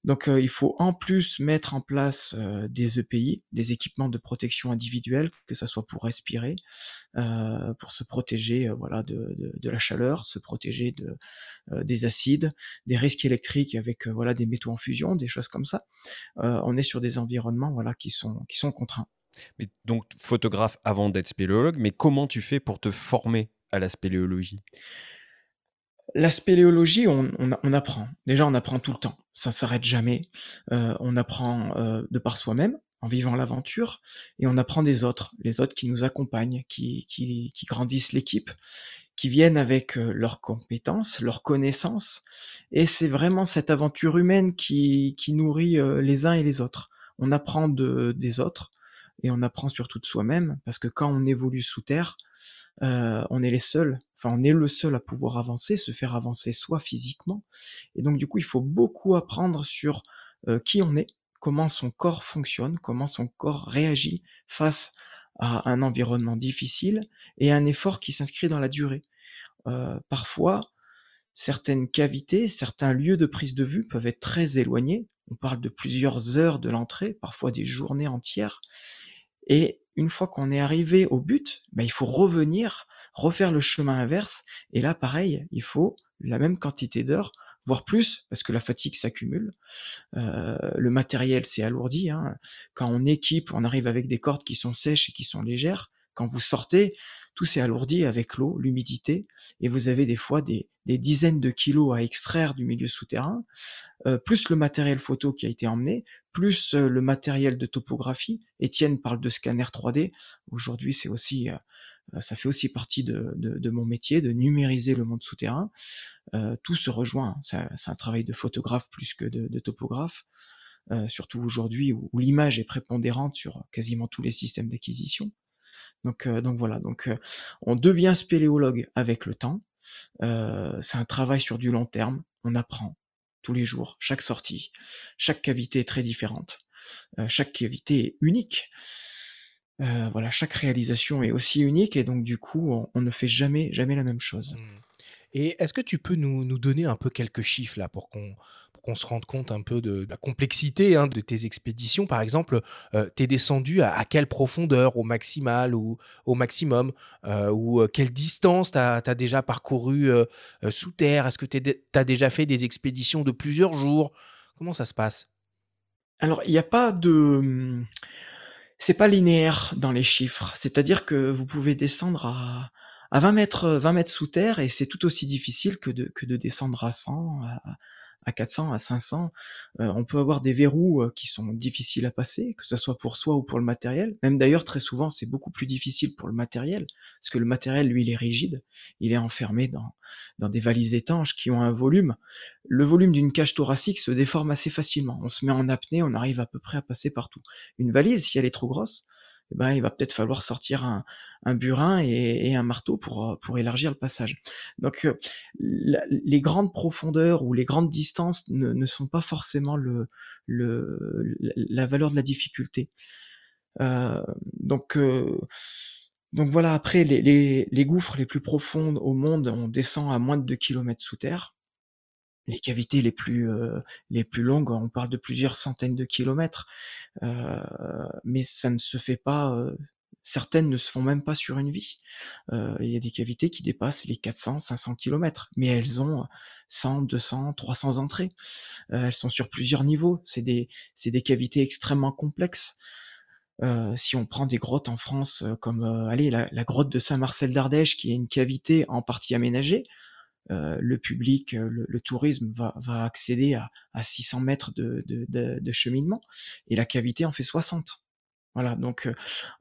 Donc, euh, il faut en plus mettre en place des EPI, des équipements de protection individuelle, que ça soit pour respirer, euh, pour se protéger, voilà, de, de, de, la chaleur, se protéger de des acides, des risques électriques avec voilà des métaux en fusion, des choses comme ça. on est sur des environnements voilà qui sont qui sont contraints. Mais donc photographe avant d'être spéléologue, mais comment tu fais pour te former à la spéléologie? La spéléologie, on, on, apprend. Déjà, on apprend tout le temps. Ça ne s'arrête jamais. Euh, on apprend euh, de par soi-même, en vivant l'aventure, et on apprend des autres, les autres qui nous accompagnent, qui, qui, qui grandissent l'équipe, qui viennent avec euh, leurs compétences, leurs connaissances. Et c'est vraiment cette aventure humaine qui, qui nourrit les uns et les autres. On apprend de, des autres, et on apprend surtout de soi-même, parce que quand on évolue sous terre, on est les seuls, enfin on est le seul à pouvoir avancer, se faire avancer soit physiquement, et donc du coup il faut beaucoup apprendre sur qui on est, comment son corps fonctionne, comment son corps réagit face à un environnement difficile et un effort qui s'inscrit dans la durée. Parfois, certaines cavités, certains lieux de prise de vue peuvent être très éloignés. On parle de plusieurs heures de l'entrée, parfois des journées entières. Et une fois qu'on est arrivé au but, bah, il faut revenir, refaire le chemin inverse. Et là, pareil, il faut la même quantité d'heures, voire plus, parce que la fatigue s'accumule. Euh, le matériel s'est alourdi. Hein. Quand on équipe, on arrive avec des cordes qui sont sèches et qui sont légères. Quand vous sortez, tout s'est alourdi avec l'eau, l'humidité, et vous avez des fois des, dizaines de kilos à extraire du milieu souterrain, euh, plus le matériel photo qui a été emmené, plus le matériel de topographie. Étienne parle de scanner 3D. Aujourd'hui, c'est aussi, ça fait aussi partie de, mon métier, de numériser le monde souterrain. tout se rejoint. C'est un travail de photographe plus que de, topographe. surtout aujourd'hui où l'image est prépondérante sur quasiment tous les systèmes d'acquisition. Donc, euh, donc voilà, donc on devient spéléologue avec le temps. C'est un travail sur du long terme. On apprend tous les jours, chaque sortie. Chaque cavité est très différente. chaque cavité est unique. voilà, chaque réalisation est aussi unique et donc du coup, on, ne fait jamais, jamais la même chose. Mmh. Et est-ce que tu peux nous, nous, donner un peu quelques chiffres là pour qu'on qu'on se rende compte un peu de, la complexité hein, de tes expéditions. Par exemple, euh, tu es descendu à, quelle profondeur, au maximal ou au maximum? Euh, Ou euh, quelle distance tu as, déjà parcouru sous terre? Est-ce que tu as déjà fait des expéditions de plusieurs jours? Comment ça se passe? Alors, il n'y a pas de... C'est pas linéaire dans les chiffres. C'est-à-dire que vous pouvez descendre à à 20 mètres, 20 mètres sous terre et c'est tout aussi difficile que de, que de descendre à 100, à, 400, à 500. Euh, on peut avoir des verrous euh, qui sont difficiles à passer, que ce soit pour soi ou pour le matériel. Même d'ailleurs, très souvent, c'est beaucoup plus difficile pour le matériel, parce que le matériel, lui, il est rigide. Il est enfermé dans, dans des valises étanches qui ont un volume. Le volume d'une cage thoracique se déforme assez facilement. On se met en apnée, on arrive à peu près à passer partout. Une valise, si elle est trop grosse, eh ben, il va peut-être falloir sortir un, un burin et, un marteau pour, euh, pour élargir le passage. Donc euh, les grandes profondeurs ou les grandes distances ne, ne sont pas forcément le, le, la valeur de la difficulté. Euh, donc, euh, donc voilà, après les, les, les, gouffres les plus profondes au monde, on descend à moins de 2 km sous terre. Les cavités les plus, euh, les plus longues, on parle de plusieurs centaines de kilomètres, euh, mais ça ne se fait pas Certaines ne se font même pas sur une vie. Euh, il y a des cavités qui dépassent les 400, 500 km, mais elles ont 100, 200, 300 entrées. Euh, elles sont sur plusieurs niveaux. C'est des, c'est des cavités extrêmement complexes. Euh, si on prend des grottes en France, comme allez, la, grotte de Saint-Marcel d'Ardèche, qui est une cavité en partie aménagée, le public, le, tourisme va, va accéder à, à 600 mètres de, de, de, de, cheminement, et la cavité en fait 60. Voilà, donc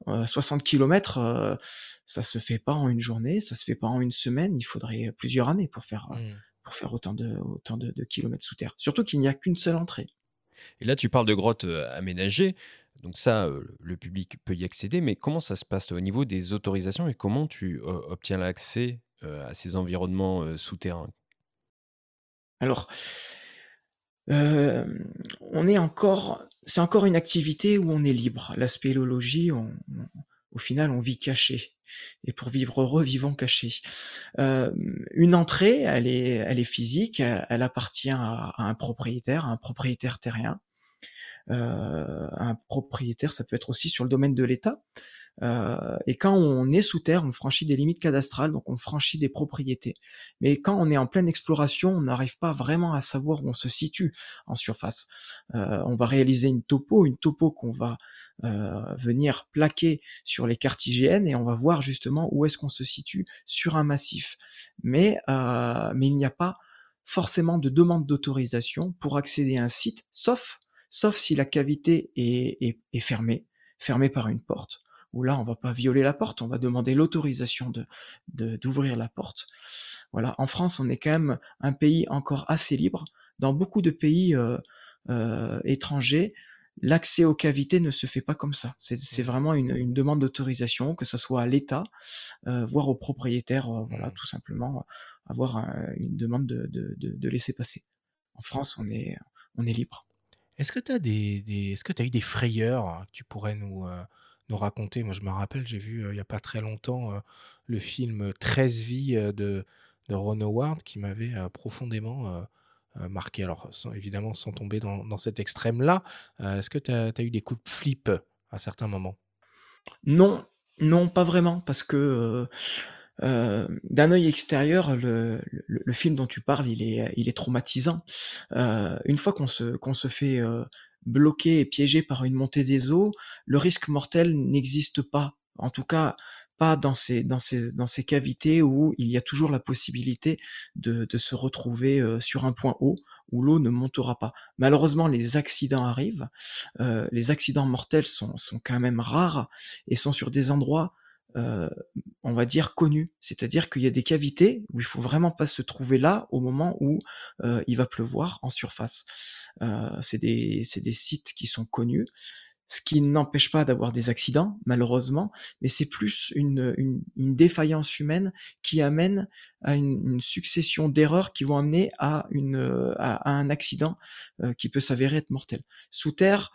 60 km, ça se fait pas en une journée, ça se fait pas en une semaine, il faudrait plusieurs années pour faire, mmh. pour faire autant, de, autant de, kilomètres sous terre. Surtout qu'il n'y a qu'une seule entrée. Et là, tu parles de grottes aménagées, donc ça, le public peut y accéder, mais comment ça se passe au niveau des autorisations et comment tu obtiens l'accès à ces environnements souterrains Alors, on est encore, c'est encore une activité où on est libre. La spéléologie, au final, on vit caché. Et pour vivre heureux, vivons cachés. une entrée, elle est, elle est physique, elle, appartient à, un propriétaire, un propriétaire terrien. un propriétaire, ça peut être aussi sur le domaine de l'État. Euh, et quand on est sous terre, on franchit des limites cadastrales, donc on franchit des propriétés. Mais quand on est en pleine exploration, on n'arrive pas vraiment à savoir où on se situe en surface. Euh, on va réaliser une topo, une topo qu'on va euh, venir plaquer sur les cartes IGN et on va voir justement où est-ce qu'on se situe sur un massif. Mais, il n'y a pas forcément de demande d'autorisation pour accéder à un site, sauf, sauf si la cavité est, est, est fermée, fermée par une porte où là, on va pas violer la porte, on va demander l'autorisation de, d'ouvrir la porte. Voilà. En France, on est quand même un pays encore assez libre. Dans beaucoup de pays euh, euh, étrangers, l'accès aux cavités ne se fait pas comme ça. C'est, mmh. vraiment une, demande d'autorisation, que ce soit à l'État, euh, voire au propriétaire, voilà, mmh. tout simplement, avoir une demande de, de, laisser passer. En France, on est, on est libre. Est-ce que tu as des, est-ce que as eu des frayeurs que tu pourrais nous, nous raconter. Moi, je me rappelle, j'ai vu il n'y a pas très longtemps le film 13 vies de, de Ron Howard qui m'avait profondément marqué. Alors, évidemment, sans tomber dans, cet extrême-là, est-ce que tu as, eu des coups de flip à certains moments? Non, non, pas vraiment, parce que d'un œil extérieur, le, le, film dont tu parles, il est, il est traumatisant. une fois qu'on se, qu'on se fait bloqué et piégé par une montée des eaux, le risque mortel n'existe pas. En tout cas, pas dans ces, dans ces, dans ces cavités où il y a toujours la possibilité de, de se retrouver euh, sur un point haut où l'eau ne montera pas. Malheureusement, les accidents arrivent. Euh, les accidents mortels sont, sont quand même rares et sont sur des endroits euh, on va dire connu, c'est-à-dire qu'il y a des cavités où il faut vraiment pas se trouver là au moment où euh, il va pleuvoir en surface. Euh, c'est des, des sites qui sont connus, ce qui n'empêche pas d'avoir des accidents, malheureusement, mais c'est plus une, une, défaillance humaine qui amène à une, succession d'erreurs qui vont amener à, une, à, un accident qui peut s'avérer être mortel. Sous terre,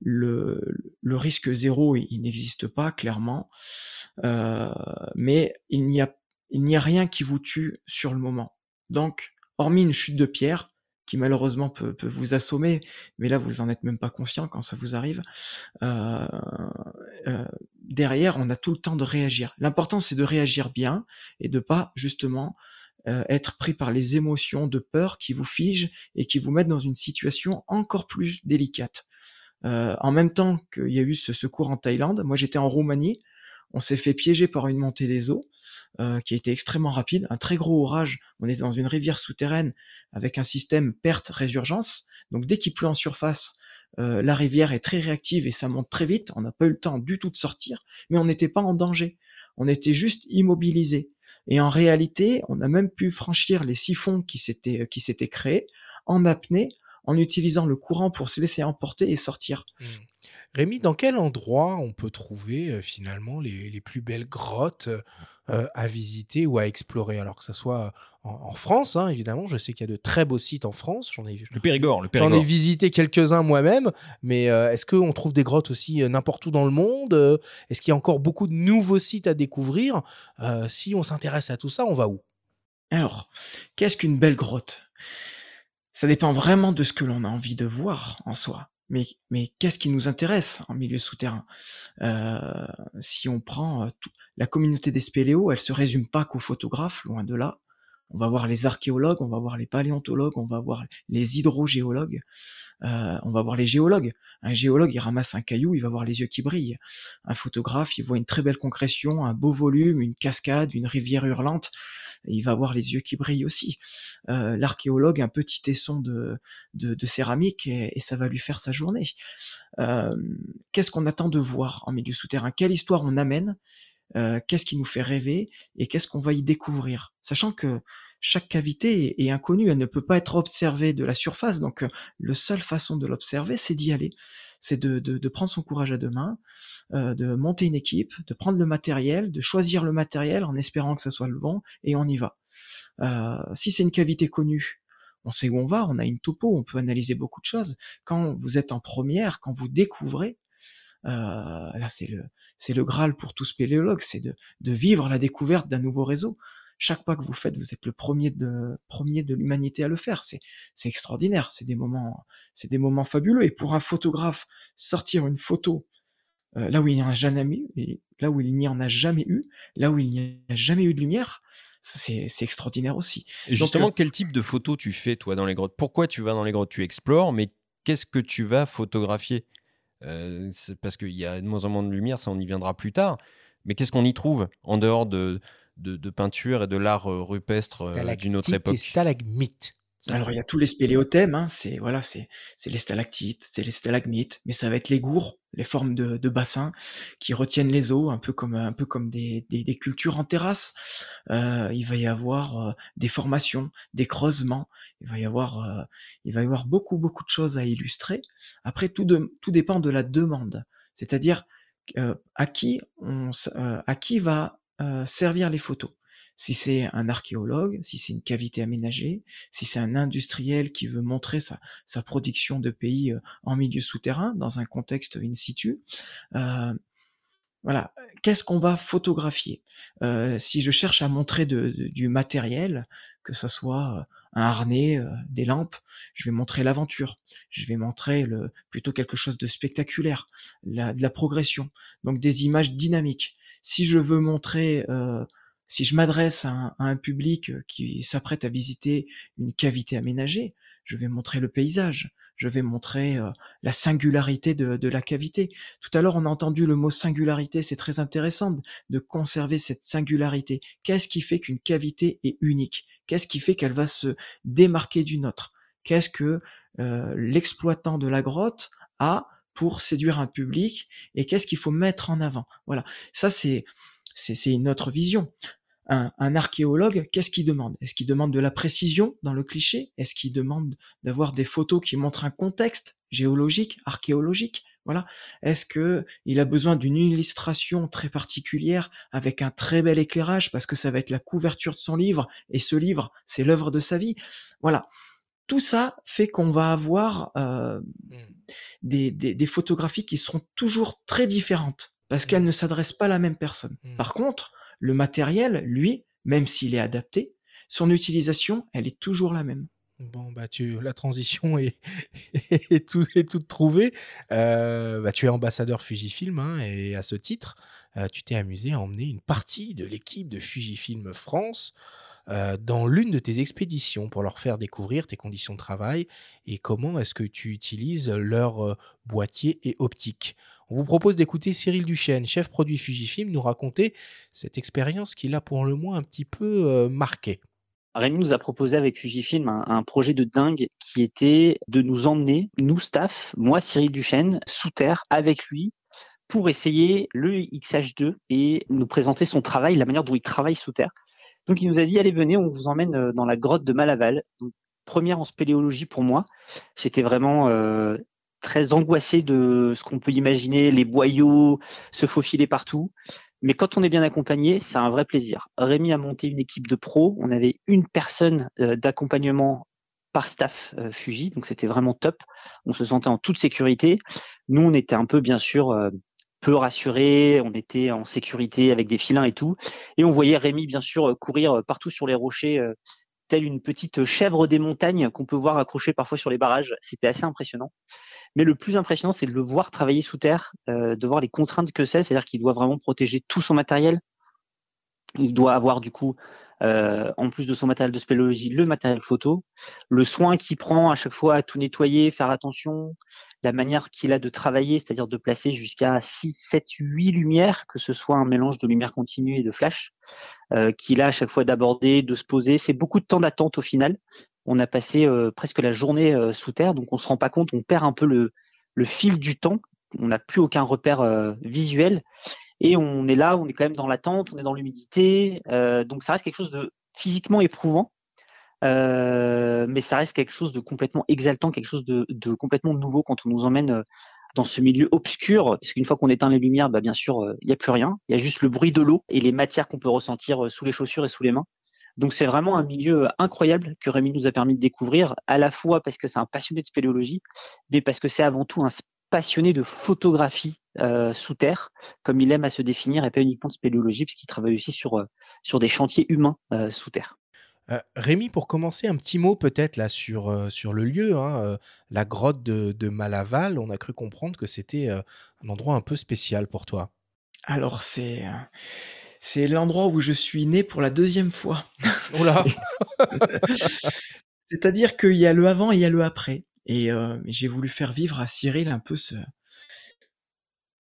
le, risque zéro, il, n'existe pas, clairement. Euh, mais il n'y a, rien qui vous tue sur le moment. Donc, hormis une chute de pierre, qui malheureusement peut, vous assommer, mais là vous en êtes même pas conscient quand ça vous arrive. Euh, euh, derrière, on a tout le temps de réagir. L'important c'est de réagir bien et de pas justement être pris par les émotions de peur qui vous figent et qui vous mettent dans une situation encore plus délicate. Euh, en même temps qu'il y a eu ce secours en Thaïlande, moi j'étais en Roumanie, on s'est fait piéger par une montée des eaux euh, qui a été extrêmement rapide, un très gros orage. On est dans une rivière souterraine avec un système perte-résurgence. Donc dès qu'il pleut en surface, euh, la rivière est très réactive et ça monte très vite. On n'a pas eu le temps du tout de sortir, mais on n'était pas en danger. On était juste immobilisé. Et en réalité, on a même pu franchir les siphons qui s'étaient qui s'étaient créés en apnée en utilisant le courant pour se laisser emporter et sortir. Mmh. Rémi, dans quel endroit on peut trouver euh, finalement les, les, plus belles grottes euh, à visiter ou à explorer? Alors que ce soit en, France, hein, évidemment, je sais qu'il y a de très beaux sites en France. J'en ai, le Périgord, le Périgord. J'en ai visité quelques-uns moi-même, mais euh, est-ce qu'on trouve des grottes aussi n'importe où dans le monde? Est-ce qu'il y a encore beaucoup de nouveaux sites à découvrir? Si on s'intéresse à tout ça, on va où? Alors, qu'est-ce qu'une belle grotte? Ça dépend vraiment de ce que l'on a envie de voir en soi. Mais, qu'est-ce qui nous intéresse en milieu souterrain? Euh, Si on prend euh, la communauté des spéléos, elle se résume pas qu'aux photographes, loin de là. On va voir les archéologues, on va voir les paléontologues, on va voir les hydrogéologues, euh, on va voir les géologues. Un géologue, il ramasse un caillou, il va voir les yeux qui brillent. Un photographe, il voit une très belle concrétion, un beau volume, une cascade, une rivière hurlante il va avoir les yeux qui brillent aussi. Euh, l'archéologue, un petit tesson de, céramique et, ça va lui faire sa journée. Euh, qu'est-ce qu'on attend de voir en milieu souterrain? Quelle histoire on amène? Euh, Qu'est-ce qui nous fait rêver? Et qu'est-ce qu'on va y découvrir? Sachant que chaque cavité est, inconnue, elle ne peut pas être observée de la surface, donc la seule façon de l'observer, c'est d'y aller c'est de, prendre son courage à deux mains, euh, de monter une équipe, de prendre le matériel, de choisir le matériel en espérant que ça soit le bon, et on y va. Euh, si c'est une cavité connue, on sait où on va, on a une topo, on peut analyser beaucoup de choses. Quand vous êtes en première, quand vous découvrez, euh, là c'est le le graal pour tout spéléologue, c'est de, de vivre la découverte d'un nouveau réseau chaque pas que vous faites, vous êtes le premier de, premier de l'humanité à le faire. C'est, c'est extraordinaire. C'est des moments, c'est des moments fabuleux. Et pour un photographe, sortir une photo euh, là où il n'y en a jamais eu, là où il n'y en a jamais eu, là où il n'y a jamais eu de lumière, c'est, c'est extraordinaire aussi. Et justement, euh, quel type de photos tu fais, toi, dans les grottes? Pourquoi tu vas dans les grottes? Tu explores, mais qu'est-ce que tu vas photographier? Euh, Parce qu'il y a de moins en moins de lumière, ça on y viendra plus tard. Mais qu'est-ce qu'on y trouve en dehors de, de, peinture et de l'art euh, rupestre euh, d'une autre époque. Et stalagmites. Alors il y a tous les spéléothèmes, hein, c'est voilà, c'est c'est les stalactites, c'est les stalagmites, mais ça va être les gourds, les formes de, de bassins qui retiennent les eaux, un peu comme un peu comme des, des, cultures en terrasse. Euh, il va y avoir des formations, des creusements, il va y avoir il va y avoir beaucoup beaucoup de choses à illustrer. Après tout de, tout dépend de la demande, c'est-à-dire à qui on à qui va euh, servir les photos. Si c'est un archéologue, si c'est une cavité aménagée, si c'est un industriel qui veut montrer sa, sa production de pays euh, en milieu souterrain, dans un contexte in situ, euh, voilà, qu'est-ce qu'on va photographier? Euh, Si je cherche à montrer de, du matériel, que ce soit un harnais, des lampes, je vais montrer l'aventure, je vais montrer le, plutôt quelque chose de spectaculaire, la, de la progression, donc des images dynamiques si je veux montrer, euh, si je m'adresse à, un public qui s'apprête à visiter une cavité aménagée, je vais montrer le paysage, je vais montrer euh, la singularité de, la cavité. Tout à l'heure, on a entendu le mot singularité, c'est très intéressant de conserver cette singularité. Qu'est-ce qui fait qu'une cavité est unique? Qu'est-ce qui fait qu'elle va se démarquer d'une autre? Qu'est-ce que euh, l'exploitant de la grotte a pour séduire un public et qu'est-ce qu'il faut mettre en avant. Voilà, ça c'est c'est une autre vision. Un, archéologue, qu'est-ce qu'il demande? Est-ce qu'il demande de la précision dans le cliché? Est-ce qu'il demande d'avoir des photos qui montrent un contexte géologique, archéologique? Voilà. Est-ce que il a besoin d'une illustration très particulière avec un très bel éclairage parce que ça va être la couverture de son livre et ce livre, c'est l'œuvre de sa vie? Voilà tout ça fait qu'on va avoir euh, mmh. des, des, photographies qui seront toujours très différentes parce mmh. qu'elles ne s'adressent pas à la même personne. Mmh. Par contre, le matériel, lui, même s'il est adapté, son utilisation, elle est toujours la même. Bon, bah, tu, la transition est, est, tout, est toute trouvée. Euh, bah, tu es ambassadeur Fujifilm hein, et à ce titre, euh, tu t'es amusé à emmener une partie de l'équipe de Fujifilm France euh, dans l'une de tes expéditions pour leur faire découvrir tes conditions de travail et comment est-ce que tu utilises leur boîtier et optique. On vous propose d'écouter Cyril Duchesne, chef produit Fujifilm, nous raconter cette expérience qui l'a pour le moins un petit peu marqué. Rémi nous a proposé avec Fujifilm un, projet de dingue qui était de nous emmener, nous staff, moi Cyril Duchesne, sous terre avec lui pour essayer le XH2 et nous présenter son travail, la manière dont il travaille sous terre. Donc il nous a dit allez venez, on vous emmène euh, dans la grotte de Malaval. première en spéléologie pour moi. J'étais vraiment euh, très angoissé de ce qu'on peut imaginer, les boyaux se faufiler partout. Mais quand on est bien accompagné, c'est un vrai plaisir. Rémi a monté une équipe de pros. On avait une personne euh, d'accompagnement par staff euh, Fuji, donc c'était vraiment top. On se sentait en toute sécurité. Nous, on était un peu, bien sûr, peu rassurés. On était en sécurité avec des filins et tout. Et on voyait Rémi, bien sûr, courir partout sur les rochers, telle une petite chèvre des montagnes qu'on peut voir accrochée parfois sur les barrages. C'était assez impressionnant. Mais le plus impressionnant, c'est de le voir travailler sous terre, euh, de voir les contraintes que c'est, c'est-à-dire qu'il doit vraiment protéger tout son matériel. Il doit avoir du coup, euh, en plus de son matériel de spéléologie, le matériel photo, le soin qu'il prend à chaque fois à tout nettoyer, faire attention, la manière qu'il a de travailler, c'est-à-dire de placer jusqu'à 6, 7, 8 lumières, que ce soit un mélange de lumière continue et de flash, euh, qu'il a à chaque fois d'aborder, de se poser. C'est beaucoup de temps d'attente au final. On a passé euh, presque la journée euh, sous terre, donc on se rend pas compte, on perd un peu le, fil du temps, on n'a plus aucun repère euh, visuel, et on est là, on est quand même dans l'attente, on est dans l'humidité, donc ça reste quelque chose de physiquement éprouvant, mais ça reste quelque chose de complètement exaltant, quelque chose de, complètement nouveau quand on nous emmène dans ce milieu obscur, parce qu'une fois qu'on éteint les lumières, bah bien sûr, il n'y a plus rien. Il y a juste le bruit de l'eau et les matières qu'on peut ressentir sous les chaussures et sous les mains. Donc c'est vraiment un milieu incroyable que Rémi nous a permis de découvrir, à la fois parce que c'est un passionné de spéléologie, mais parce que c'est avant tout un passionné de photographie euh, sous terre, comme il aime à se définir, et pas uniquement de spéléologie, puisqu'il travaille aussi sur, euh, sur des chantiers humains euh, sous terre. Rémi, pour commencer, un petit mot peut-être là sur, sur le lieu, hein, la grotte de, de, Malaval. On a cru comprendre que c'était un endroit un peu spécial pour toi. Alors c'est c'est l'endroit où je suis né pour la deuxième fois. Oula C'est-à-dire qu'il y a le avant et il y a le après. Et euh, j'ai voulu faire vivre à Cyril un peu ce,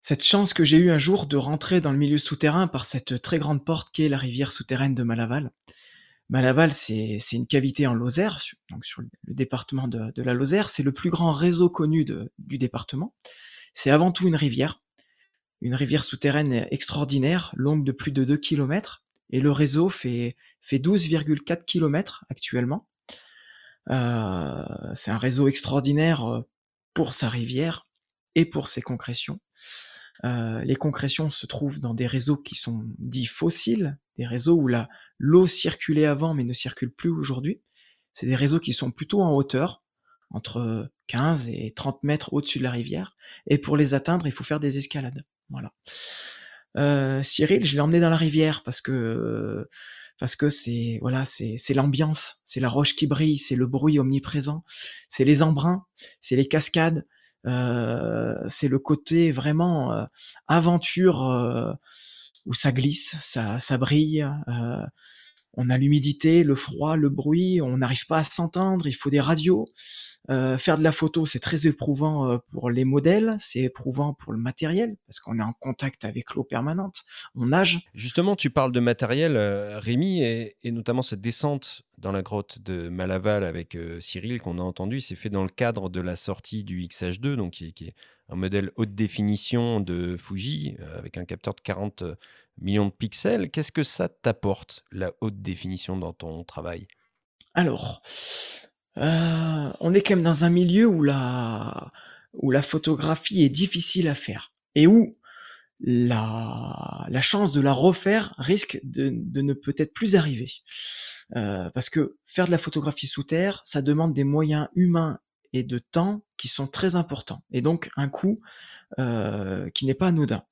cette chance que j'ai eue un jour de rentrer dans le milieu souterrain par cette très grande porte qu'est la rivière souterraine de Malaval. Malaval, c'est une cavité en Lozère, donc sur le département de, la Lozère. C'est le plus grand réseau connu du département. C'est avant tout une rivière une rivière souterraine extraordinaire, longue de plus de 2 km, et le réseau fait, fait 12,4 km actuellement. Euh, c'est un réseau extraordinaire euh, pour sa rivière et pour ses concrétions. Euh, les concrétions se trouvent dans des réseaux qui sont dits fossiles, des réseaux où la, l'eau circulait avant mais ne circule plus aujourd'hui. C'est des réseaux qui sont plutôt en hauteur, entre 15 et 30 mètres au-dessus de la rivière, et pour les atteindre, il faut faire des escalades. Voilà. Euh, Cyril, je l'ai emmené dans la rivière parce que parce que c'est voilà, c'est l'ambiance, c'est la roche qui brille, c'est le bruit omniprésent, c'est les embruns, c'est les cascades, euh, c'est le côté vraiment euh, aventure où ça glisse, ça, ça brille. On a l'humidité, le froid, le bruit, on n'arrive pas à s'entendre, il faut des radios. Euh, faire de la photo, c'est très éprouvant euh, pour les modèles, c'est éprouvant pour le matériel, parce qu'on est en contact avec l'eau permanente, on nage. Justement, tu parles de matériel, euh, Rémi, et, notamment cette descente dans la grotte de Malaval avec Cyril qu'on a entendu, c'est fait dans le cadre de la sortie du XH2, donc qui, est un modèle haute définition de Fuji, avec un capteur de 40 millions de pixels. Qu'est-ce que ça t'apporte, la haute définition dans ton travail? Alors, euh, on est quand même dans un milieu où la, photographie est difficile à faire et où la, chance de la refaire risque de, de ne peut-être plus arriver. Euh, parce que faire de la photographie sous terre, ça demande des moyens humains et de temps qui sont très importants, et donc un coût euh, qui n'est pas anodin.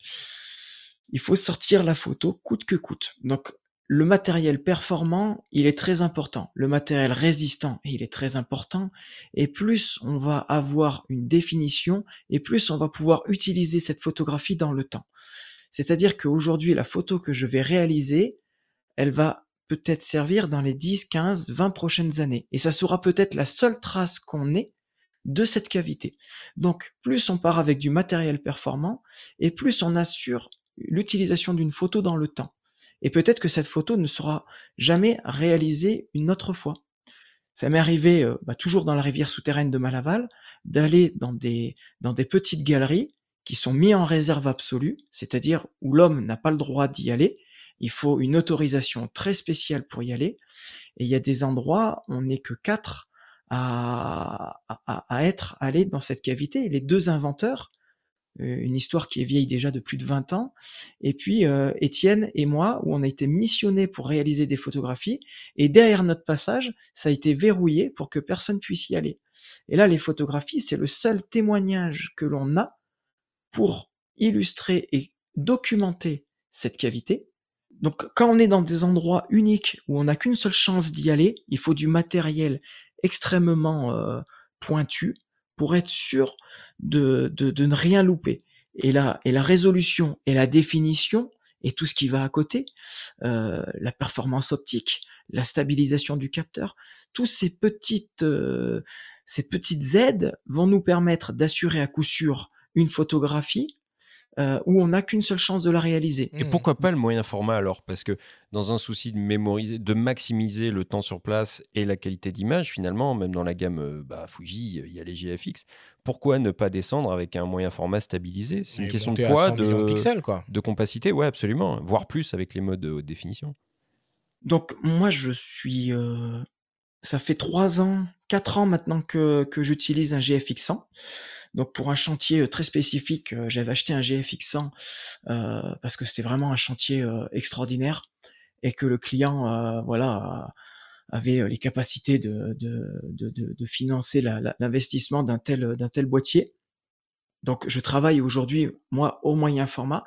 Il faut sortir la photo coûte que coûte. Donc le matériel performant, il est très important. Le matériel résistant, il est très important. Et plus on va avoir une définition, et plus on va pouvoir utiliser cette photographie dans le temps. C'est-à-dire qu'aujourd'hui, la photo que je vais réaliser, elle va peut-être servir dans les 10, 15, 20 prochaines années. Et ça sera peut-être la seule trace qu'on ait de cette cavité. Donc, plus on part avec du matériel performant, et plus on assure l'utilisation d'une photo dans le temps. Et peut-être que cette photo ne sera jamais réalisée une autre fois. Ça m'est arrivé, euh, bah, toujours dans la rivière souterraine de Malaval, d'aller dans des, dans des petites galeries qui sont mises en réserve absolue, c'est-à-dire où l'homme n'a pas le droit d'y aller. Il faut une autorisation très spéciale pour y aller. Et il y a des endroits, on n'est que quatre à, à, à être allés dans cette cavité. Les deux inventeurs une histoire qui est vieille déjà de plus de 20 ans. Et puis euh, Étienne et moi, où on a été missionnés pour réaliser des photographies, et derrière notre passage, ça a été verrouillé pour que personne puisse y aller. Et là, les photographies, c'est le seul témoignage que l'on a pour illustrer et documenter cette cavité. Donc quand on est dans des endroits uniques où on n'a qu'une seule chance d'y aller, il faut du matériel extrêmement euh, pointu pour être sûr de, ne rien louper. Et la, et la résolution et la définition et tout ce qui va à côté, euh, la performance optique, la stabilisation du capteur, tous ces petites, euh, ces petites aides vont nous permettre d'assurer à coup sûr une photographie euh, où on n'a qu'une seule chance de la réaliser. Et pourquoi pas le moyen format alors? Parce que dans un souci de mémoriser, de maximiser le temps sur place et la qualité d'image, finalement, même dans la gamme euh, bah, Fuji, il y a les GFX. Pourquoi ne pas descendre avec un moyen format stabilisé? C'est une question de poids, de, pixels, quoi. de compacité, ouais, absolument. Voire plus avec les modes de haute définition. Donc moi, je suis... Euh, ça fait 3 ans, 4 ans maintenant que, que j'utilise un GFX 100. Donc pour un chantier très spécifique, j'avais acheté un GFX100 euh, parce que c'était vraiment un chantier extraordinaire et que le client, voilà, avait les capacités de, financer l'investissement d'un tel, boîtier. Donc je travaille aujourd'hui, moi, au moyen format.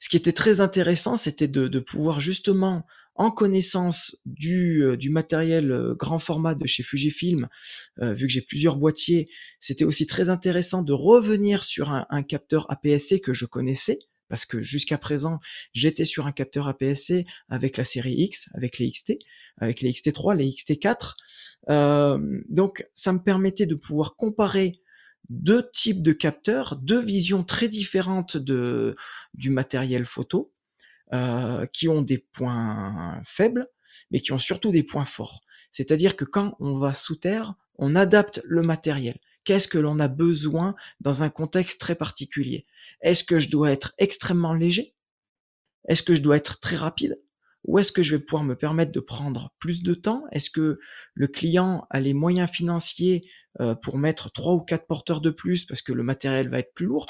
Ce qui était très intéressant, c'était de pouvoir justement en connaissance du, euh, matériel euh, grand format de chez Fujifilm, euh, vu que j'ai plusieurs boîtiers, c'était aussi très intéressant de revenir sur un, capteur APS-C que je connaissais, parce que jusqu'à présent, j'étais sur un capteur APS-C avec la série X, avec les XT, avec les XT3, les XT4. donc, ça me permettait de pouvoir comparer deux types de capteurs, deux visions très différentes de, du matériel photo, euh, qui ont des points faibles, mais qui ont surtout des points forts. C'est-à-dire que quand on va sous terre, on adapte le matériel. Qu'est-ce que l'on a besoin dans un contexte très particulier? Est-ce que je dois être extrêmement léger? Est-ce que je dois être très rapide? Ou est-ce que je vais pouvoir me permettre de prendre plus de temps? Est-ce que le client a les moyens financiers euh, pour mettre trois ou quatre porteurs de plus parce que le matériel va être plus lourd?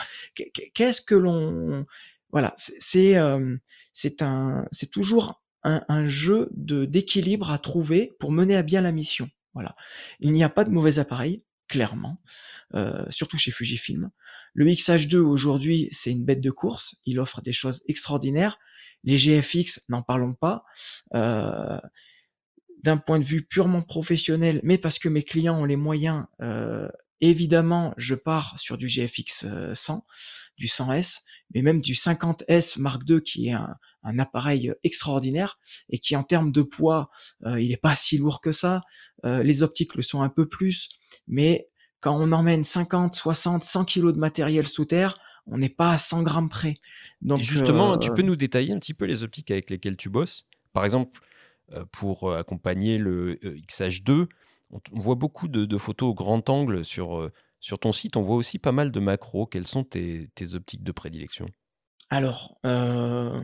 Qu'est-ce que l'on... Voilà, c'est euh, c'est un, c'est toujours un, jeu de d'équilibre à trouver pour mener à bien la mission. Voilà. Il n'y a pas de mauvais appareil, clairement, euh, surtout chez Fujifilm. Le XH2 aujourd'hui, c'est une bête de course. Il offre des choses extraordinaires. Les GFX, n'en parlons pas. Euh, d'un point de vue purement professionnel, mais parce que mes clients ont les moyens, euh, évidemment, je pars sur du GFX 100 du 100S, mais même du 50S Mark II qui est un, appareil extraordinaire et qui en termes de poids, euh, il n'est pas si lourd que ça. Euh, les optiques le sont un peu plus, mais quand on emmène 50, 60, 100 kilos de matériel sous terre, on n'est pas à 100 grammes près. Donc, justement, tu euh, peux nous détailler un petit peu les optiques avec lesquelles tu bosses? Par exemple, pour accompagner le XH2, on, voit beaucoup de, photos au grand angle sur sur ton site, on voit aussi pas mal de macros. Quelles sont tes, optiques de prédilection? Alors, euh,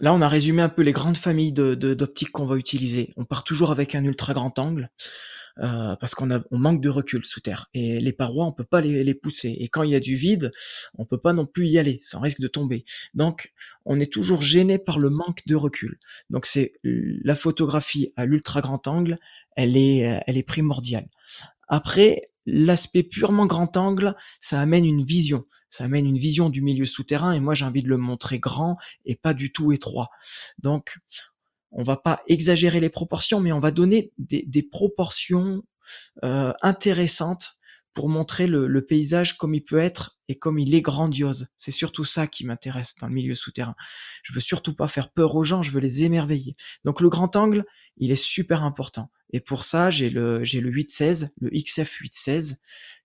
là, on a résumé un peu les grandes familles d'optiques qu'on va utiliser. On part toujours avec un ultra grand angle. Euh, parce qu'on on manque de recul sous terre et les parois on peut pas les, pousser et quand il y a du vide on peut pas non plus y aller ça risque de tomber donc on est toujours gêné par le manque de recul donc c'est la photographie à l'ultra grand angle elle est elle est primordiale après l'aspect purement grand angle, ça amène une vision. Ça amène une vision du milieu souterrain et moi j'ai envie de le montrer grand et pas du tout étroit. Donc on va pas exagérer les proportions, mais on va donner des, des proportions euh, intéressantes pour montrer le, le, paysage comme il peut être et comme il est grandiose. C'est surtout ça qui m'intéresse dans le milieu souterrain. Je veux surtout pas faire peur aux gens, je veux les émerveiller. Donc le grand angle, il est super important. Et pour ça, j'ai le j'ai le 816, le XF 816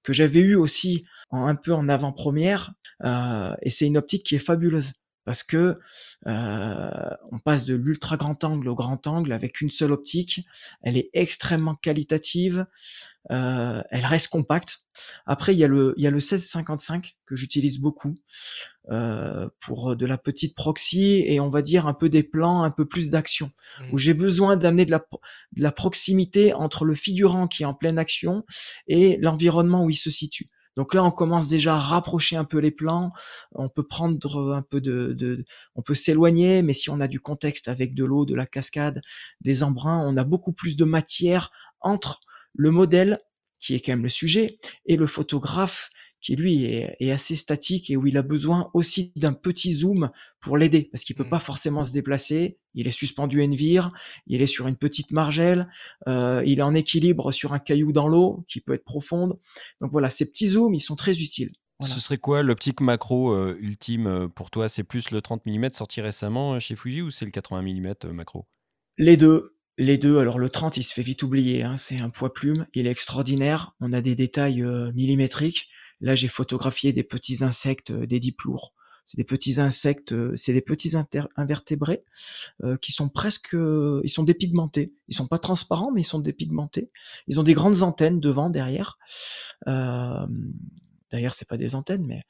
que j'avais eu aussi en, un peu en avant-première. Euh, et c'est une optique qui est fabuleuse parce que euh, on passe de l'ultra grand angle au grand angle avec une seule optique. Elle est extrêmement qualitative, euh, elle reste compacte. Après, il y a le il y a le 1655 que j'utilise beaucoup euh, pour de la petite proxy et on va dire un peu des plans, un peu plus d'action, où j'ai besoin d'amener de la de la proximité entre le figurant qui est en pleine action et l'environnement où il se situe. Donc là, on commence déjà à rapprocher un peu les plans. On peut prendre un peu de, on peut s'éloigner, mais si on a du contexte avec de l'eau, de la cascade, des embruns, on a beaucoup plus de matière entre le modèle qui est quand même le sujet et le photographe qui lui est, assez statique et où il a besoin aussi d'un petit zoom pour l'aider parce qu'il peut mmh. pas forcément se déplacer. Il est suspendu à une vire, il est sur une petite margelle, euh, il est en équilibre sur un caillou dans l'eau qui peut être profonde. Donc voilà, ces petits zooms, ils sont très utiles. Ce serait quoi l'optique macro euh, ultime euh, pour toi? C'est plus le 30 mm sorti récemment chez Fuji ou c'est le 80 mm macro? Les deux. Les deux, alors le 30, il se fait vite oublier, hein. c'est un poids plume, il est extraordinaire, on a des détails millimétriques, Là, j'ai photographié des petits insectes, euh, des diplours. C'est des petits insectes, euh, c'est des petits invertébrés euh, qui sont presque, ils sont dépigmentés. Ils sont pas transparents, mais ils sont dépigmentés. Ils ont des grandes antennes devant, derrière. Euh, D'ailleurs, c'est pas des antennes, mais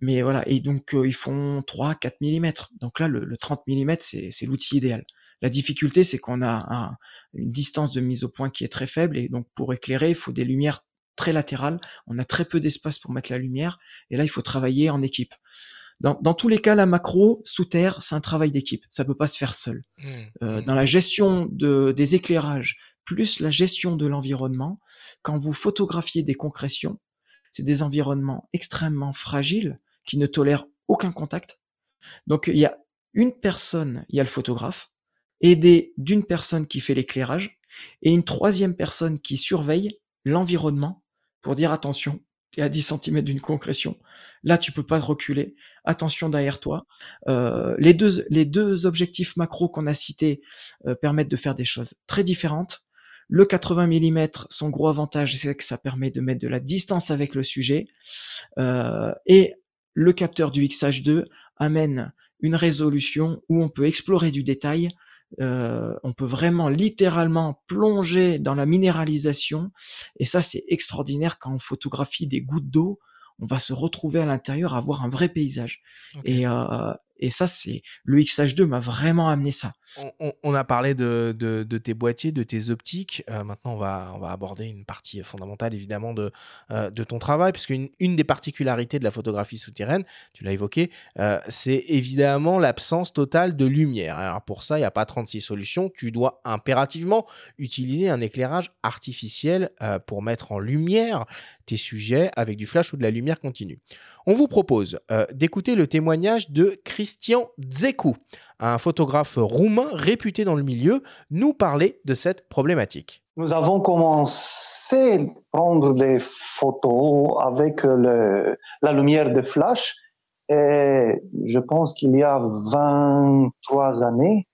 mais voilà. Et donc ils font 3-4 mm. Donc là, le, 30 mm, c'est l'outil idéal. La difficulté, c'est qu'on a une distance de mise au point qui est très faible, et donc pour éclairer, il faut des lumières très latéral, on a très peu d'espace pour mettre la lumière, et là il faut travailler en équipe. Dans, dans tous les cas, la macro sous terre, c'est un travail d'équipe, ça peut pas se faire seul. Mmh. Euh, mmh. dans la gestion de, des éclairages, plus la gestion de l'environnement, quand vous photographiez des concrétions, c'est des environnements extrêmement fragiles qui ne tolèrent aucun contact. Donc il y a une personne, il y a le photographe, aidé d'une personne qui fait l'éclairage, et une troisième personne qui surveille l'environnement pour dire attention, tu es à 10 cm d'une concrétion. Là, tu peux pas reculer. Attention derrière toi. Euh, les, deux, objectifs macro qu'on a cités euh, permettent de faire des choses très différentes. Le 80 mm, son gros avantage, c'est que ça permet de mettre de la distance avec le sujet. Euh, et le capteur du XH2 amène une résolution où on peut explorer du détail euh, on peut vraiment littéralement plonger dans la minéralisation. Et ça, c'est extraordinaire quand on photographie des gouttes d'eau. On va se retrouver à l'intérieur à voir un vrai paysage. Et, euh, et ça, c'est le XH2 m'a vraiment amené ça. On, a parlé de, tes boîtiers, de tes optiques. Euh, maintenant, on va, aborder une partie fondamentale, évidemment, de, euh, ton travail, puisque une, une des particularités de la photographie souterraine, tu l'as évoqué, euh, c'est évidemment l'absence totale de lumière. Alors pour ça, il n'y a pas 36 solutions. Tu dois impérativement utiliser un éclairage artificiel pour mettre en lumière tes sujets avec du flash ou de la lumière continue. On vous propose d'écouter le témoignage de Christian Dzekou, un photographe roumain réputé dans le milieu, nous parler de cette problématique. Nous avons commencé à prendre des photos avec la lumière de flash et je pense qu'il y a 23 années,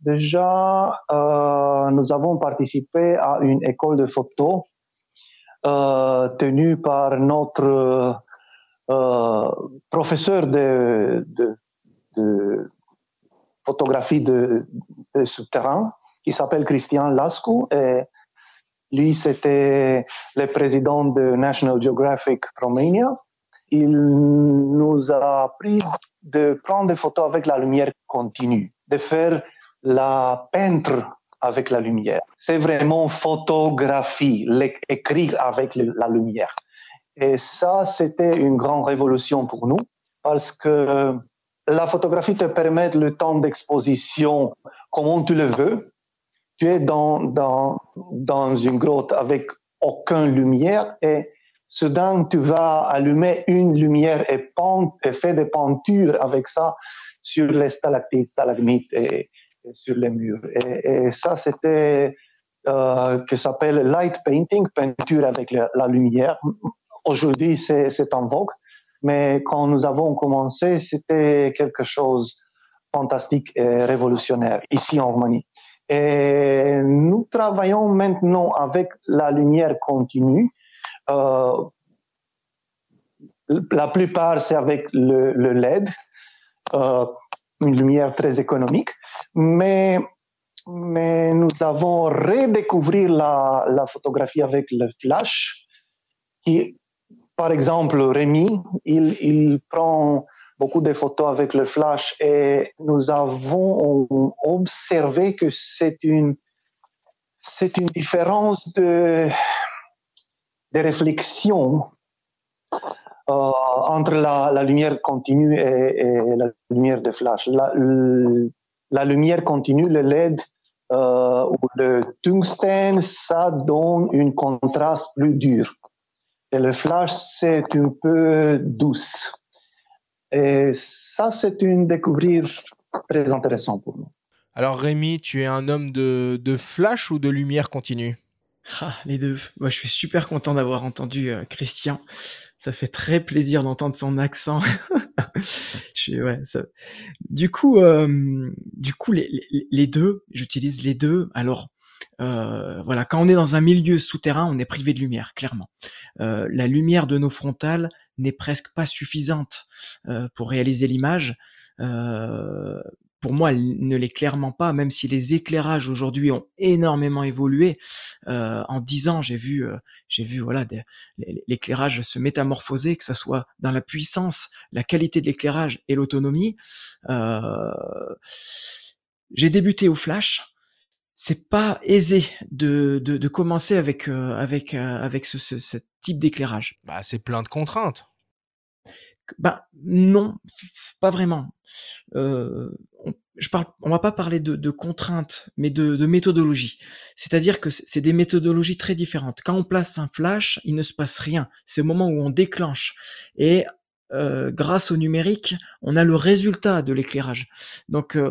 déjà, euh, nous avons participé à une école de photo euh, tenue par notre euh, professeur de, de photographie de, souterrain qui s'appelle Christian Lascaux et lui c'était le président de National Geographic Romania. Il nous a appris de prendre des photos avec la lumière continue, de faire la peintre avec la lumière. C'est vraiment photographie, écrire avec la lumière. Et ça, c'était une grande révolution pour nous parce que la photographie te permet le temps d'exposition comme tu le veux. Tu es dans, dans, dans une grotte avec aucune lumière et soudain tu vas allumer une lumière et, et faire des peintures avec ça sur les stalactites, stalagmites et, sur les murs. Et, ça, c'était euh, que s'appelle light painting, peinture avec la, lumière. Aujourd'hui, c'est en vogue, mais quand nous avons commencé, c'était quelque chose de fantastique et révolutionnaire ici en Roumanie. Et nous travaillons maintenant avec la lumière continue. Euh, la plupart, c'est avec le, le LED, euh, une lumière très économique, mais, mais nous avons redécouvert la, la photographie avec le flash, qui, par exemple, Rémi, il, prend beaucoup de photos avec le flash et nous avons observé que c'est une, c'est une différence de, de réflexion euh, entre la, lumière continue et, la lumière de flash. La, lumière continue, le LED euh, ou le tungstène, ça donne une contraste plus dur. Et le flash, c'est un peu douce. Et ça, c'est une découverte très intéressante pour nous. Alors Rémi, tu es un homme de, de flash ou de lumière continue? Ah, Les deux. Moi, je suis super content d'avoir entendu euh, Christian ça fait très plaisir d'entendre son accent. ouais, Du coup, euh, du coup, les, les, deux, j'utilise les deux. Alors, euh, voilà, quand on est dans un milieu souterrain, on est privé de lumière, clairement. Euh, la lumière de nos frontales n'est presque pas suffisante euh, pour réaliser l'image. Euh, pour moi, elle ne l'est clairement pas, même si les éclairages aujourd'hui ont énormément évolué. Euh, en dix ans, j'ai vu, j'ai vu voilà, l'éclairage se métamorphoser, que ce soit dans la puissance, la qualité de l'éclairage et l'autonomie. J'ai débuté au flash. C'est pas aisé de, de, de commencer avec avec avec ce, ce, ce type d'éclairage. Bah, c'est plein de contraintes. Bah non, pas vraiment. Euh, on, je parle, on va pas parler de, de contraintes, mais de, de méthodologie. C'est-à-dire que c'est des méthodologies très différentes. Quand on place un flash, il ne se passe rien. C'est au moment où on déclenche. Et euh, grâce au numérique, on a le résultat de l'éclairage. Donc euh,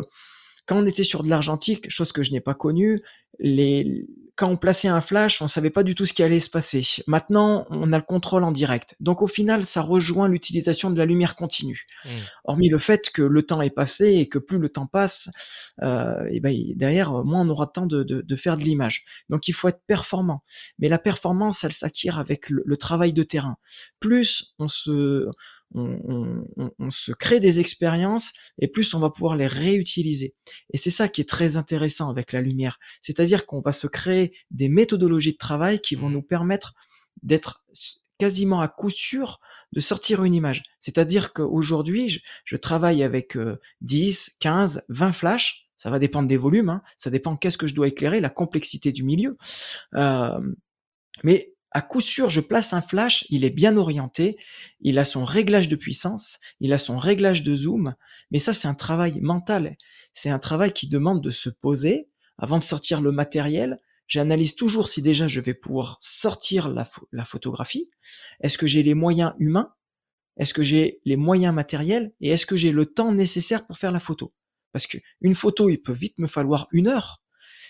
quand on était sur de l'argentique, chose que je n'ai pas connue, les, quand on plaçait un flash, on savait pas du tout ce qui allait se passer. Maintenant, on a le contrôle en direct. Donc au final, ça rejoint l'utilisation de la lumière continue. Mmh. Hormis le fait que le temps est passé et que plus le temps passe, euh, et ben derrière, moins on aura de temps de, de, de faire de l'image. Donc il faut être performant. Mais la performance, elle s'acquiert avec le, le travail de terrain. Plus on se on, se crée des expériences et plus on va pouvoir les réutiliser. Et c'est ça qui est très intéressant avec la lumière. C'est-à-dire qu'on va se créer des méthodologies de travail qui vont mmh. nous permettre d'être quasiment à coup sûr de sortir une image. C'est-à-dire qu'aujourd'hui, je, travaille avec 10, 15, 20 flashs. Ça va dépendre des volumes, hein. ça dépend qu'est-ce que je dois éclairer, la complexité du milieu. Euh, mais à coup sûr, je place un flash, il est bien orienté, il a son réglage de puissance, il a son réglage de zoom, mais ça c'est un travail mental, c'est un travail qui demande de se poser. Avant de sortir le matériel. J'analyse toujours si déjà je vais pouvoir sortir la, photographie. Est-ce que j'ai les moyens humains? Est-ce que j'ai les moyens matériels? Et est-ce que j'ai le temps nécessaire pour faire la photo? Parce qu'une photo, il peut vite me falloir une heure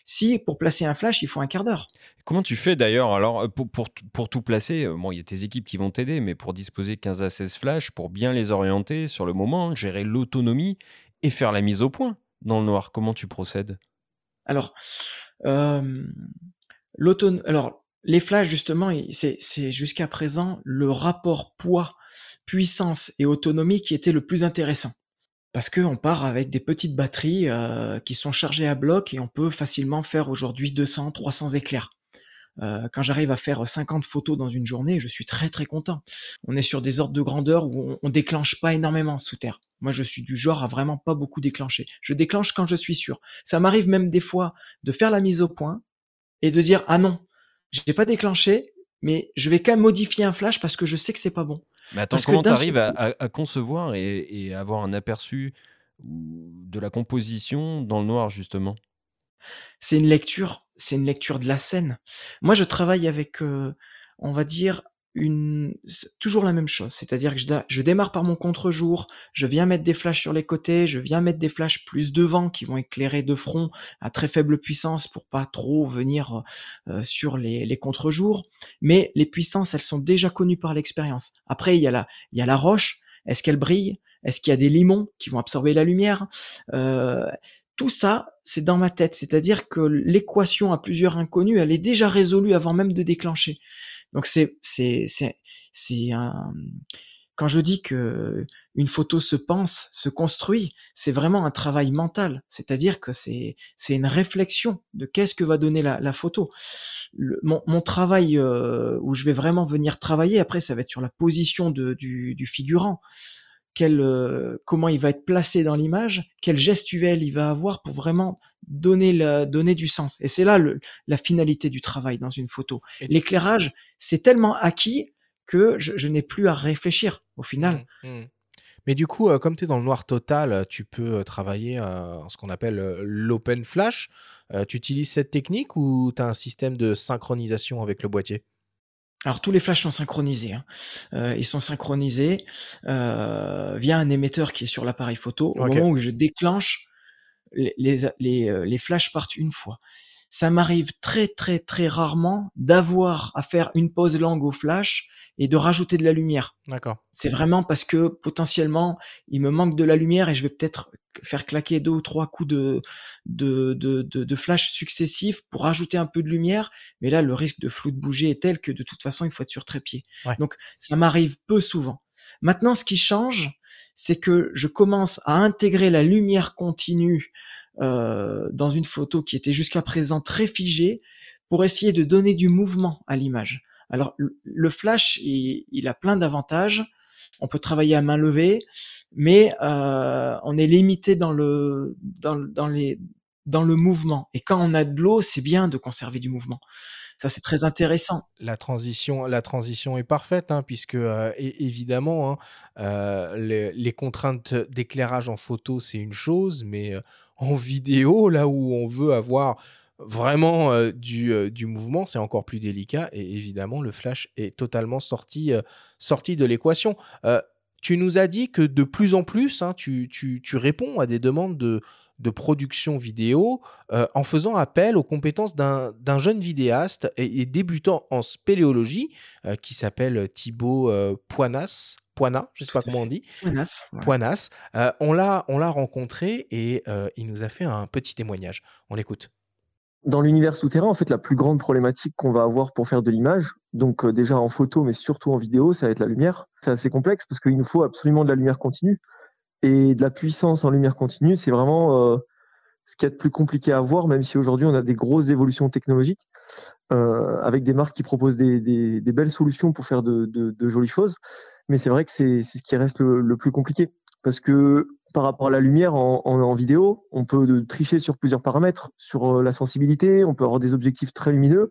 si pour placer un flash, il faut un quart d'heure. Comment tu fais d'ailleurs alors euh, pour, pour, pour, tout placer euh, Bon, il y a tes équipes qui vont t'aider, mais pour disposer 15 à 16 flashs, pour bien les orienter sur le moment, gérer l'autonomie et faire la mise au point dans le noir, comment tu procèdes? Alors, euh, alors les flashs, justement, c'est jusqu'à présent le rapport poids, puissance et autonomie qui était le plus intéressant parce qu'on part avec des petites batteries euh, qui sont chargées à bloc et on peut facilement faire aujourd'hui 200, 300 éclairs. Euh, quand j'arrive à faire 50 photos dans une journée, je suis très très content. On est sur des ordres de grandeur où on, on déclenche pas énormément sous terre. Moi, je suis du genre à vraiment pas beaucoup déclencher. Je déclenche quand je suis sûr. Ça m'arrive même des fois de faire la mise au point et de dire ah non, j'ai pas déclenché, mais je vais quand même modifier un flash parce que je sais que c'est pas bon. Mais attends, comment tu arrives à, concevoir et, avoir un aperçu de la composition dans le noir, justement? C'est une lecture, c'est une lecture de la scène. Moi, je travaille avec, euh, on va dire, toujours la même chose. C'est-à-dire que je, je, démarre par mon contre-jour, je viens mettre des flashs sur les côtés, je viens mettre des flashs plus devant qui vont éclairer de front à très faible puissance pour pas trop venir euh, sur les, les contre-jours. Mais les puissances, elles sont déjà connues par l'expérience. Après, il y a la, il y a la roche. Est-ce qu'elle brille? Est-ce qu'il y a des limons qui vont absorber la lumière? Euh, Tout ça, c'est dans ma tête. C'est-à-dire que l'équation à plusieurs inconnus, elle est déjà résolue avant même de déclencher. Donc c'est c'est c'est c'est un quand je dis que une photo se pense, se construit, c'est vraiment un travail mental. C'est-à-dire que c'est c'est une réflexion de qu'est-ce que va donner la, photo. Mon, mon, travail euh, où je vais vraiment venir travailler après, ça va être sur la position de, du figurant. Quel, euh, comment il va être placé dans l'image, quel gestuel il va avoir pour vraiment donner, donner du sens. Et c'est là le, la finalité du travail dans une photo. L'éclairage, c'est tellement acquis que je, je n'ai plus à réfléchir au final. Mmh, mmh. Mais du coup, euh, comme tu es dans le noir total, tu peux euh, travailler euh, ce qu'on appelle euh, l'open flash. Euh, tu utilises cette technique ou tu as un système de synchronisation avec le boîtier? Alors tous les flashs sont synchronisés. Hein. Euh, ils sont synchronisés euh, via un émetteur qui est sur l'appareil photo. Au moment où je déclenche, les, les, les, euh, les flashs partent une fois. Ça m'arrive très très très rarement d'avoir à faire une pause langue au flash et de rajouter de la lumière. D'accord. C'est vraiment parce que potentiellement il me manque de la lumière et je vais peut-être faire claquer deux ou trois coups de, de, de, de, de flash successifs pour rajouter un peu de lumière. Mais là, le risque de flou de bouger est tel que de toute façon, il faut être sur trépied. Ouais. Donc, ça m'arrive peu souvent. Maintenant, ce qui change, c'est que je commence à intégrer la lumière continue euh, dans une photo qui était jusqu'à présent très figée pour essayer de donner du mouvement à l'image. Alors, le flash, il, il a plein d'avantages. On peut travailler à main levée, mais euh, on est limité dans le dans, dans les dans le mouvement. Et quand on a de l'eau, c'est bien de conserver du mouvement. Ça, c'est très intéressant. La transition, la transition est parfaite, hein, puisque euh, évidemment, hein, euh, les, contraintes d'éclairage en photo, c'est une chose, mais en vidéo, là où on veut avoir vraiment euh, du, euh, du mouvement, c'est encore plus délicat. Et évidemment, le flash est totalement sorti, euh, sorti de l'équation. tu nous as dit que de plus en plus, hein, tu, tu, tu, réponds à des demandes de, de production vidéo en faisant appel aux compétences d'un jeune vidéaste et, et, débutant en spéléologie qui s'appelle Thibaut Poinas. Poina, je ne sais pas comment on dit. Poinas. Ouais. Poinas. on l'a rencontré et il nous a fait un petit témoignage. On l'écoute dans l'univers souterrain, en fait, la plus grande problématique qu'on va avoir pour faire de l'image, donc euh, déjà en photo, mais surtout en vidéo, ça va être la lumière. C'est assez complexe parce qu'il nous faut absolument de la lumière continue. Et de la puissance en lumière continue, c'est vraiment euh, ce qui est le plus compliqué à voir, même si aujourd'hui on a des grosses évolutions technologiques, euh, avec des marques qui proposent des, belles solutions pour faire de jolies choses. Mais c'est vrai que c'est ce qui reste le, le plus compliqué. Parce que par rapport à la lumière en, vidéo, on peut tricher sur plusieurs paramètres, sur euh, la sensibilité, on peut avoir des objectifs très lumineux,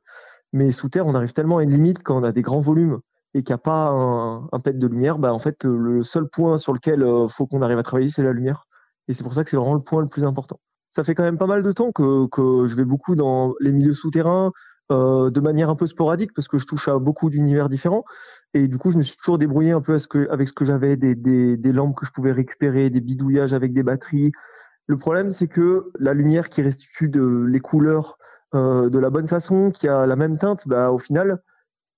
mais sous terre, on arrive tellement à une limite quand on a des grands volumes et qu'il n'y a pas un, pet de lumière, bah en fait, le seul point sur lequel euh, faut qu'on arrive à travailler, c'est la lumière. Et c'est pour ça que c'est vraiment le point le plus important. Ça fait quand même pas mal de temps que je vais beaucoup dans les milieux souterrains, euh, de manière un peu sporadique parce que je touche à beaucoup d'univers différents. Et du coup, je me suis toujours débrouillé un peu avec ce que j'avais, des, lampes que je pouvais récupérer, des bidouillages avec des batteries. Le problème, c'est que la lumière qui restitue de, les couleurs euh, de la bonne façon, qui a la même teinte, bah, au final,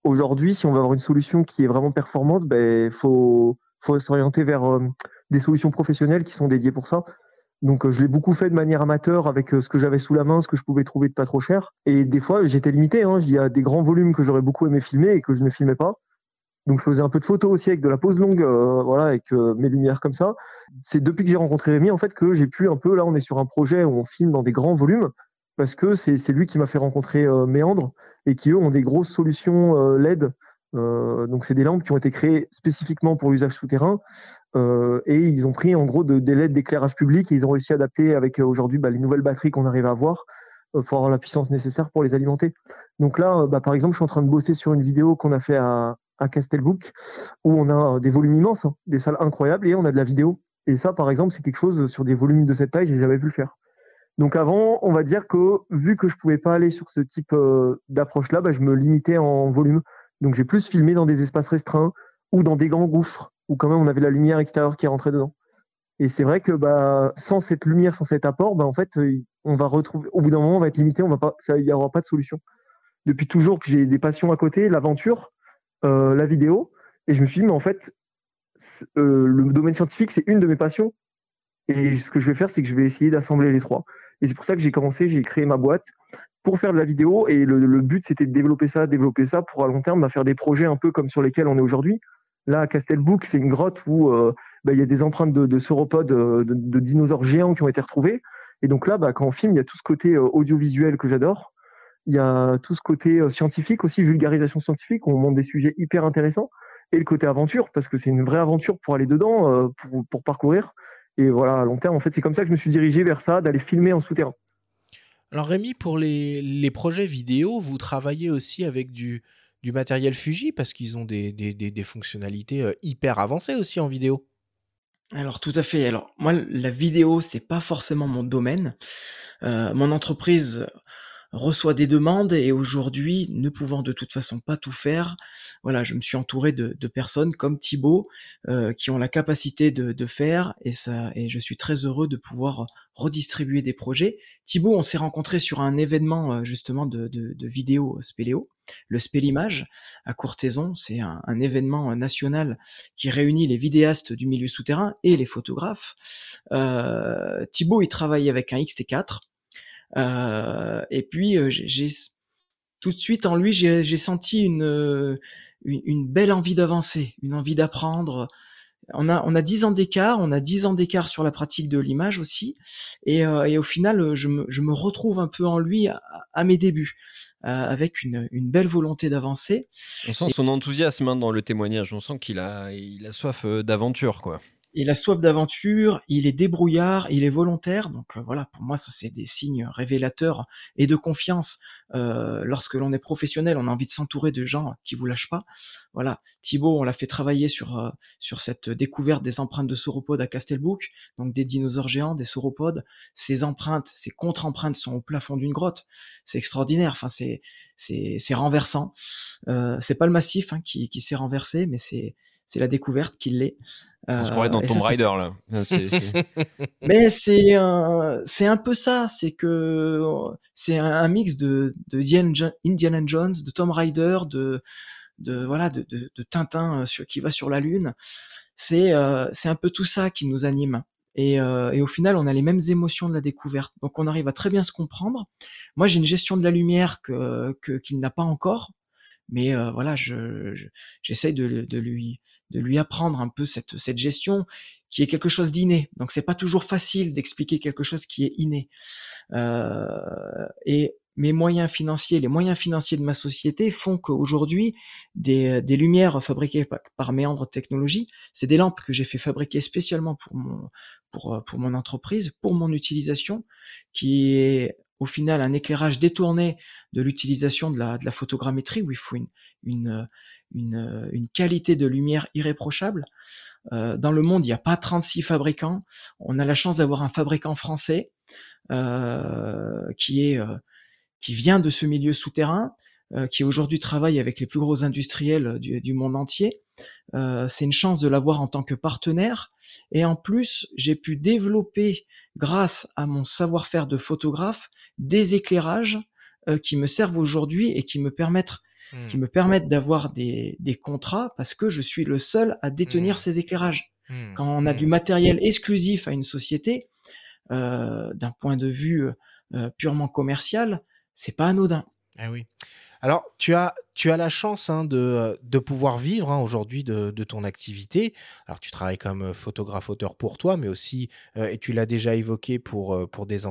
aujourd'hui, si on veut avoir une solution qui est vraiment performante, il faut, faut s'orienter vers euh, des solutions professionnelles qui sont dédiées pour ça. Donc je l'ai beaucoup fait de manière amateur avec ce que j'avais sous la main, ce que je pouvais trouver de pas trop cher. Et des fois j'étais limité. Hein. Il y a des grands volumes que j'aurais beaucoup aimé filmer et que je ne filmais pas. Donc je faisais un peu de photos aussi avec de la pose longue, euh, voilà, avec euh, mes lumières comme ça. C'est depuis que j'ai rencontré Rémi en fait que j'ai pu un peu. Là on est sur un projet où on filme dans des grands volumes parce que c'est lui qui m'a fait rencontrer euh, Méandre et qui eux ont des grosses solutions LED euh, donc c'est des lampes qui ont été créées spécifiquement pour l'usage souterrain euh, et ils ont pris en gros de, des LED d'éclairage public et ils ont réussi à adapter avec euh, aujourd'hui bah, les nouvelles batteries qu'on arrive à avoir pour avoir la puissance nécessaire pour les alimenter. Donc là, bah, par exemple, je suis en train de bosser sur une vidéo qu'on a fait à, à Castelbook où on a des volumes immenses, hein, des salles incroyables et on a de la vidéo. Et ça, par exemple, c'est quelque chose sur des volumes de cette taille, j'ai jamais pu le faire. Donc avant, on va dire que vu que je pouvais pas aller sur ce type d'approche-là, bah, je me limitais en volume. Donc j'ai plus filmé dans des espaces restreints ou dans des grands gouffres où quand même on avait la lumière extérieure qui rentrait dedans. Et c'est vrai que bah, sans cette lumière, sans cet apport, bah, en fait, euh, on va retrouver, au bout d'un moment, on va être limité, il n'y aura pas de solution. Depuis toujours que j'ai des passions à côté, l'aventure, euh, la vidéo, et je me suis dit, mais en fait, euh, le domaine scientifique, c'est une de mes passions. Et ce que je vais faire, c'est que je vais essayer d'assembler les trois. Et c'est pour ça que j'ai commencé, j'ai créé ma boîte pour faire de la vidéo. Et le, but, c'était de développer ça, développer ça pour à long terme, bah, faire des projets un peu comme sur lesquels on est aujourd'hui. Là, à Castelbouc, c'est une grotte où euh, bah, il y a des empreintes de, sauropodes, euh, de, dinosaures géants qui ont été retrouvés. Et donc là, bah, quand on filme, il y a tout ce côté euh, audiovisuel que j'adore. Il y a tout ce côté scientifique aussi, vulgarisation scientifique, où on montre des sujets hyper intéressants. Et le côté aventure, parce que c'est une vraie aventure pour aller dedans, pour, pour parcourir. Et voilà, à long terme, en fait, c'est comme ça que je me suis dirigé vers ça, d'aller filmer en souterrain. Alors Rémi, pour les, projets vidéo, vous travaillez aussi avec du, du matériel Fuji parce qu'ils ont des, des, des, fonctionnalités euh, hyper avancées aussi en vidéo. Alors tout à fait. Alors moi, la vidéo, c'est pas forcément mon domaine. Euh, mon entreprise reçoit des demandes et aujourd'hui, ne pouvant de toute façon pas tout faire, voilà, je me suis entouré de, personnes comme Thibaut euh, qui ont la capacité de, faire et ça, et je suis très heureux de pouvoir redistribuer des projets. Thibaut, on s'est rencontré sur un événement euh, justement de, de, vidéo Spéléo, le Spélimage à Courtaison. C'est un, événement national qui réunit les vidéastes du milieu souterrain et les photographes. Euh, Thibaut, il travaille avec un XT4 euh, et puis euh, j'ai tout de suite en lui, j'ai senti une, une, belle envie d'avancer, une envie d'apprendre. On a, on a 10 ans d'écart, on a 10 ans d'écart sur la pratique de l'image aussi, et, euh, et, au final, je me, je me, retrouve un peu en lui à, mes débuts, avec une, une, belle volonté d'avancer. On sent son enthousiasme hein, dans le témoignage, on sent qu'il a, il a soif d'aventure, quoi il a soif d'aventure, il est débrouillard, il est volontaire. Donc euh, voilà, pour moi, ça c'est des signes révélateurs et de confiance. Euh, lorsque l'on est professionnel, on a envie de s'entourer de gens qui vous lâchent pas. Voilà, Thibaut, on l'a fait travailler sur euh, sur cette découverte des empreintes de sauropodes à Castelbouc, donc des dinosaures géants, des sauropodes. Ces empreintes, ces contre-empreintes sont au plafond d'une grotte. C'est extraordinaire. Enfin, c'est c'est renversant. Euh, c'est pas le massif hein, qui qui s'est renversé, mais c'est c'est la découverte qui l'est. On se croirait dans euh, Tomb Raider là. Mais c'est un, c'est un peu ça, c'est que c'est un, mix de, de Indiana Jones, de Tomb Raider, de, de voilà, de, de, Tintin euh, sur, qui va sur la lune. C'est euh, c'est un peu tout ça qui nous anime. Et, et, au final, on a les mêmes émotions de la découverte. Donc, on arrive à très bien se comprendre. Moi, j'ai une gestion de la lumière que qu'il n'a pas encore, mais voilà, je j'essaye de, de lui de lui apprendre un peu cette, cette gestion qui est quelque chose d'inné. Donc c'est pas toujours facile d'expliquer quelque chose qui est inné. Euh, et mes moyens financiers, les moyens financiers de ma société font qu'aujourd'hui, des, des lumières fabriquées par, Méandre Technologies, c'est des lampes que j'ai fait fabriquer spécialement pour mon, pour, pour mon entreprise, pour mon utilisation, qui est au final un éclairage détourné de l'utilisation de la, de la photogrammétrie où il faut une, une, une, une qualité de lumière irréprochable. Euh, dans le monde, il n'y a pas 36 fabricants. On a la chance d'avoir un fabricant français euh, qui est euh, qui vient de ce milieu souterrain, euh, qui aujourd'hui travaille avec les plus gros industriels du, du monde entier. Euh, c'est une chance de l'avoir en tant que partenaire. Et en plus, j'ai pu développer, grâce à mon savoir-faire de photographe, des éclairages euh, qui me servent aujourd'hui et qui me permettent Mmh. qui me permettent d'avoir des, des, contrats parce que je suis le seul à détenir mmh. ces éclairages. Mmh. Quand on a du matériel exclusif à une société, euh, d'un point de vue euh, purement commercial, c'est pas anodin. Eh oui. Alors, tu as, tu as la chance hein, de, de, pouvoir vivre hein, aujourd'hui de, de, ton activité. Alors, tu travailles comme euh, photographe-auteur pour toi, mais aussi, euh, et tu l'as déjà évoqué pour, euh, pour, des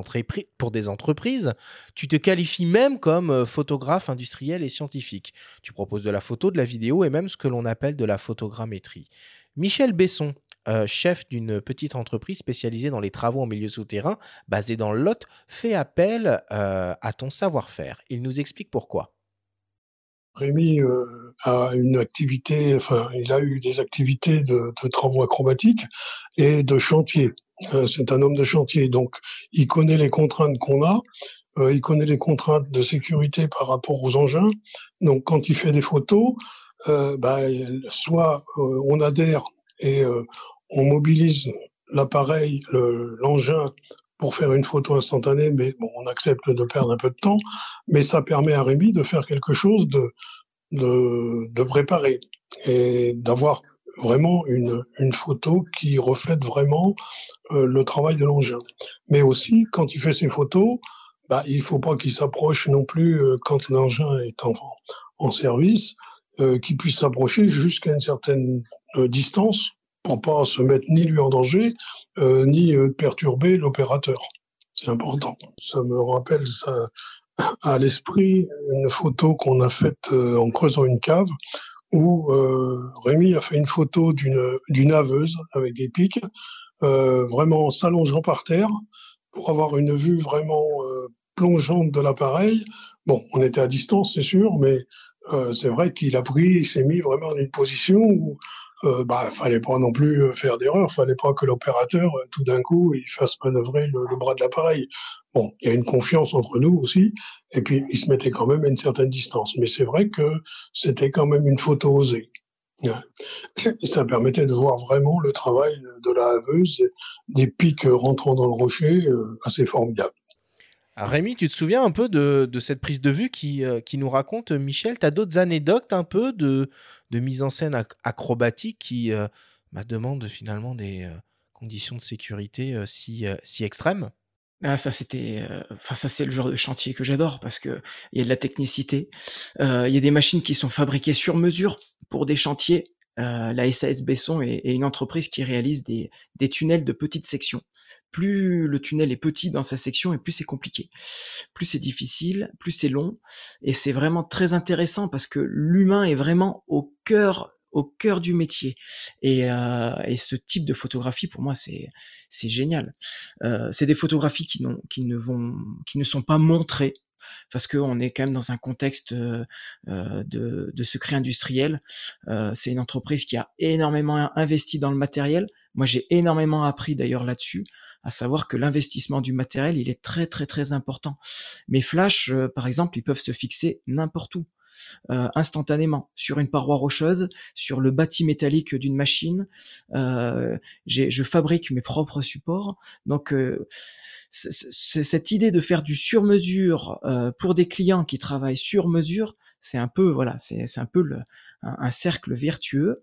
pour des entreprises, tu te qualifies même comme photographe industriel et scientifique. Tu proposes de la photo, de la vidéo et même ce que l'on appelle de la photogrammétrie. Michel Besson, chef d'une petite entreprise spécialisée dans les travaux en milieu souterrain, basée dans le Lot, fait appel à ton savoir-faire. Il nous explique pourquoi. Rémi euh, a une activité, enfin, il a eu des activités de, travaux acrobatiques et de chantier. Euh, c'est un homme de chantier, donc il connaît les contraintes qu'on a. euh, il connaît les contraintes de sécurité par rapport aux engins. Donc, quand il fait des photos, bah, soit on adhère et on mobilise l'appareil, le- l'engin pour faire une photo instantanée, mais bon, on accepte de perdre un peu de temps, mais ça permet à Rémi de faire quelque chose de, de, de préparé et d'avoir vraiment une, une photo qui reflète vraiment euh, le travail de l'engin. Mais aussi, quand il fait ses photos, bah, il faut pas qu'il s'approche non plus euh, quand l'engin est en, en service, euh, qu'il puisse s'approcher jusqu'à une certaine distance pour pas se mettre ni lui en danger, euh, ni euh, perturber l'opérateur. C'est important. Ça me rappelle ça à l'esprit une photo qu'on a faite euh, en creusant une cave où euh, Rémi a fait une photo d'une haveuse avec des pics, euh, vraiment s'allongeant par terre pour avoir une vue vraiment euh, plongeante de l'appareil. Bon, on était à distance, c'est sûr, mais euh, c'est vrai qu'il a pris, il s'est mis vraiment dans une position où euh, bah, fallait pas non plus euh, faire d'erreur, fallait pas que l'opérateur, euh, tout d'un coup, il fasse manœuvrer le, le bras de l'appareil. Bon, il y a une confiance entre nous aussi, et puis il se mettait quand même à une certaine distance. Mais c'est vrai que c'était quand même une photo osée. Ça permettait de voir vraiment le travail de la haveuse, des pics rentrant dans le rocher, euh, assez formidable. Rémi, tu te souviens un peu de, cette prise de vue qui, euh, qui nous raconte Michel Tu as d'autres anecdotes un peu de, de mise en scène ac- acrobatique qui euh, bah, demandent finalement des euh, conditions de sécurité si, si extrêmes? Ah, ça c'était, enfin ça c'est le genre de chantier que j'adore parce que il y a de la technicité. Il y a des machines qui sont fabriquées sur mesure pour des chantiers. La SAS Besson est, est une entreprise qui réalise des, des tunnels de petites sections. Plus le tunnel est petit dans sa section et plus c'est compliqué. Plus c'est difficile, plus c'est long. Et c'est vraiment très intéressant parce que l'humain est vraiment au cœur au cœur du métier. Et, euh, ce type de photographie, pour moi, c'est génial. Euh, c'est des photographies qui, ne vont, qui ne sont pas montrées parce qu'on est quand même dans un contexte euh, de, de secret industriel. Euh, c'est une entreprise qui a énormément investi dans le matériel. Moi, j'ai énormément appris d'ailleurs là-dessus, à savoir que l'investissement du matériel, il est très très très important. Mes flashs, euh, par exemple, ils peuvent se fixer n'importe où euh, instantanément sur une paroi rocheuse, sur le bâti métallique d'une machine. Euh, je fabrique mes propres supports. Donc, euh, cette idée de faire du sur-mesure euh, pour des clients qui travaillent sur mesure, c'est un peu voilà, c'est un peu le, un, cercle vertueux.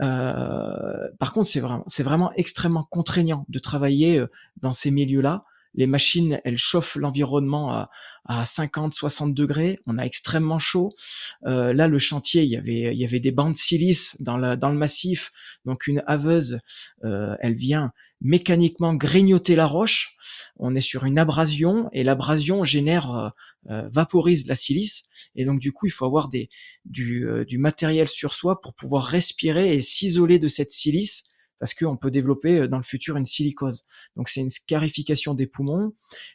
Euh, par contre, c'est vraiment c'est vraiment extrêmement contraignant de travailler euh, dans ces milieux-là. Les machines, elles chauffent l'environnement à, à 50, 60 degrés. On a extrêmement chaud. Euh, là, le chantier, il y avait, il y avait des bandes de silice dans, la, dans le massif. Donc, une haveuse, euh, elle vient mécaniquement grignoter la roche. On est sur une abrasion et l'abrasion génère, euh, euh, vaporise la silice. Et donc, du coup, il faut avoir des, du, euh, du matériel sur soi pour pouvoir respirer et s'isoler de cette silice parce qu'on peut développer euh, dans le futur une silicose. Donc c'est une scarification des poumons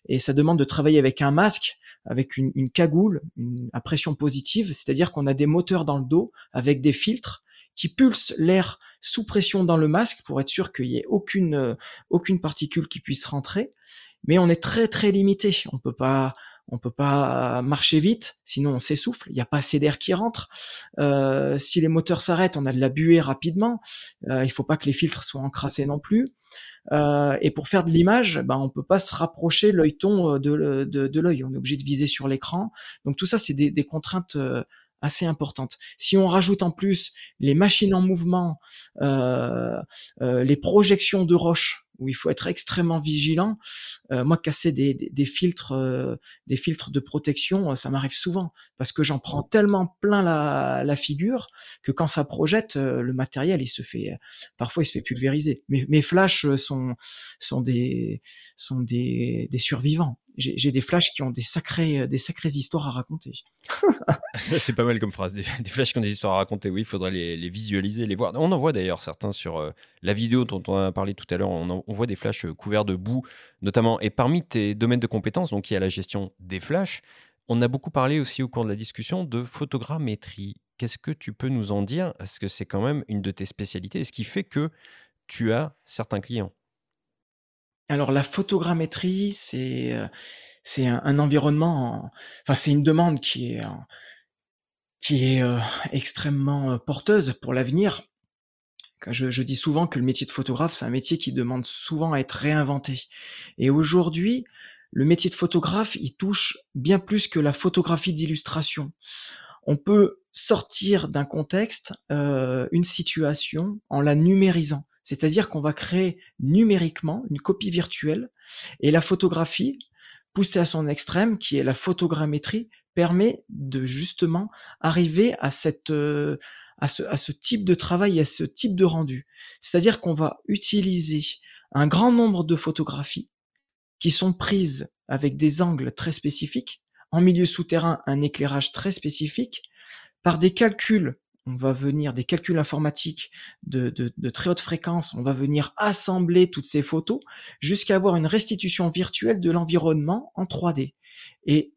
et ça demande de travailler avec un masque, avec une, une cagoule une, à pression positive, c'est-à-dire qu'on a des moteurs dans le dos avec des filtres qui pulsent l'air sous pression dans le masque pour être sûr qu'il n'y ait aucune, euh, aucune particule qui puisse rentrer. Mais on est très très limité. On peut pas, on peut pas marcher vite, sinon on s'essouffle. Il n'y a pas assez d'air qui rentre. Euh, si les moteurs s'arrêtent, on a de la buée rapidement. Euh, il faut pas que les filtres soient encrassés non plus. Euh, et pour faire de l'image, ben, on peut pas se rapprocher l'œilleton de, de, de l'œil. On est obligé de viser sur l'écran. Donc tout ça, c'est des, contraintes euh, assez importantes. Si on rajoute en plus les machines en mouvement, euh, euh, les projections de roches, où il faut être extrêmement vigilant. Euh, moi, casser des, des, des filtres, euh, des filtres de protection, ça m'arrive souvent parce que j'en prends tellement plein la, la, figure que quand ça projette, euh, le matériel, il se fait, parfois, il se fait pulvériser. Mes, mes flashs sont sont des sont des, des survivants. J'ai des flashs qui ont des sacrées des sacrées histoires à raconter. Ça c'est pas mal comme phrase. Des, des, flashs qui ont des histoires à raconter. Oui, il faudrait les, les, visualiser, les voir. On en voit d'ailleurs certains sur euh, la vidéo dont on a parlé tout à l'heure. On, on, voit des flashs couverts de boue, notamment. Et parmi tes domaines de compétences, donc il y a la gestion des flashs. On a beaucoup parlé aussi au cours de la discussion de photogrammétrie. Qu'est-ce que tu peux nous en dire? Est-ce que c'est quand même une de tes spécialités? Ce qui fait que tu as certains clients? Alors la photogrammétrie, c'est euh, c'est un, environnement, enfin c'est une demande qui est qui est euh, extrêmement euh, porteuse pour l'avenir. Je, je, dis souvent que le métier de photographe, c'est un métier qui demande souvent à être réinventé. Et aujourd'hui, le métier de photographe, il touche bien plus que la photographie d'illustration. On peut sortir d'un contexte euh, une situation en la numérisant. C'est-à-dire qu'on va créer numériquement une copie virtuelle et la photographie, poussée à son extrême, qui est la photogrammétrie, permet de justement arriver à cette euh, à ce, type de travail, à ce type de rendu. C'est-à-dire qu'on va utiliser un grand nombre de photographies qui sont prises avec des angles très spécifiques, en milieu souterrain un éclairage très spécifique, par des calculs on va venir des calculs informatiques de, de, très haute fréquence, on va venir assembler toutes ces photos jusqu'à avoir une restitution virtuelle de l'environnement en 3D. Et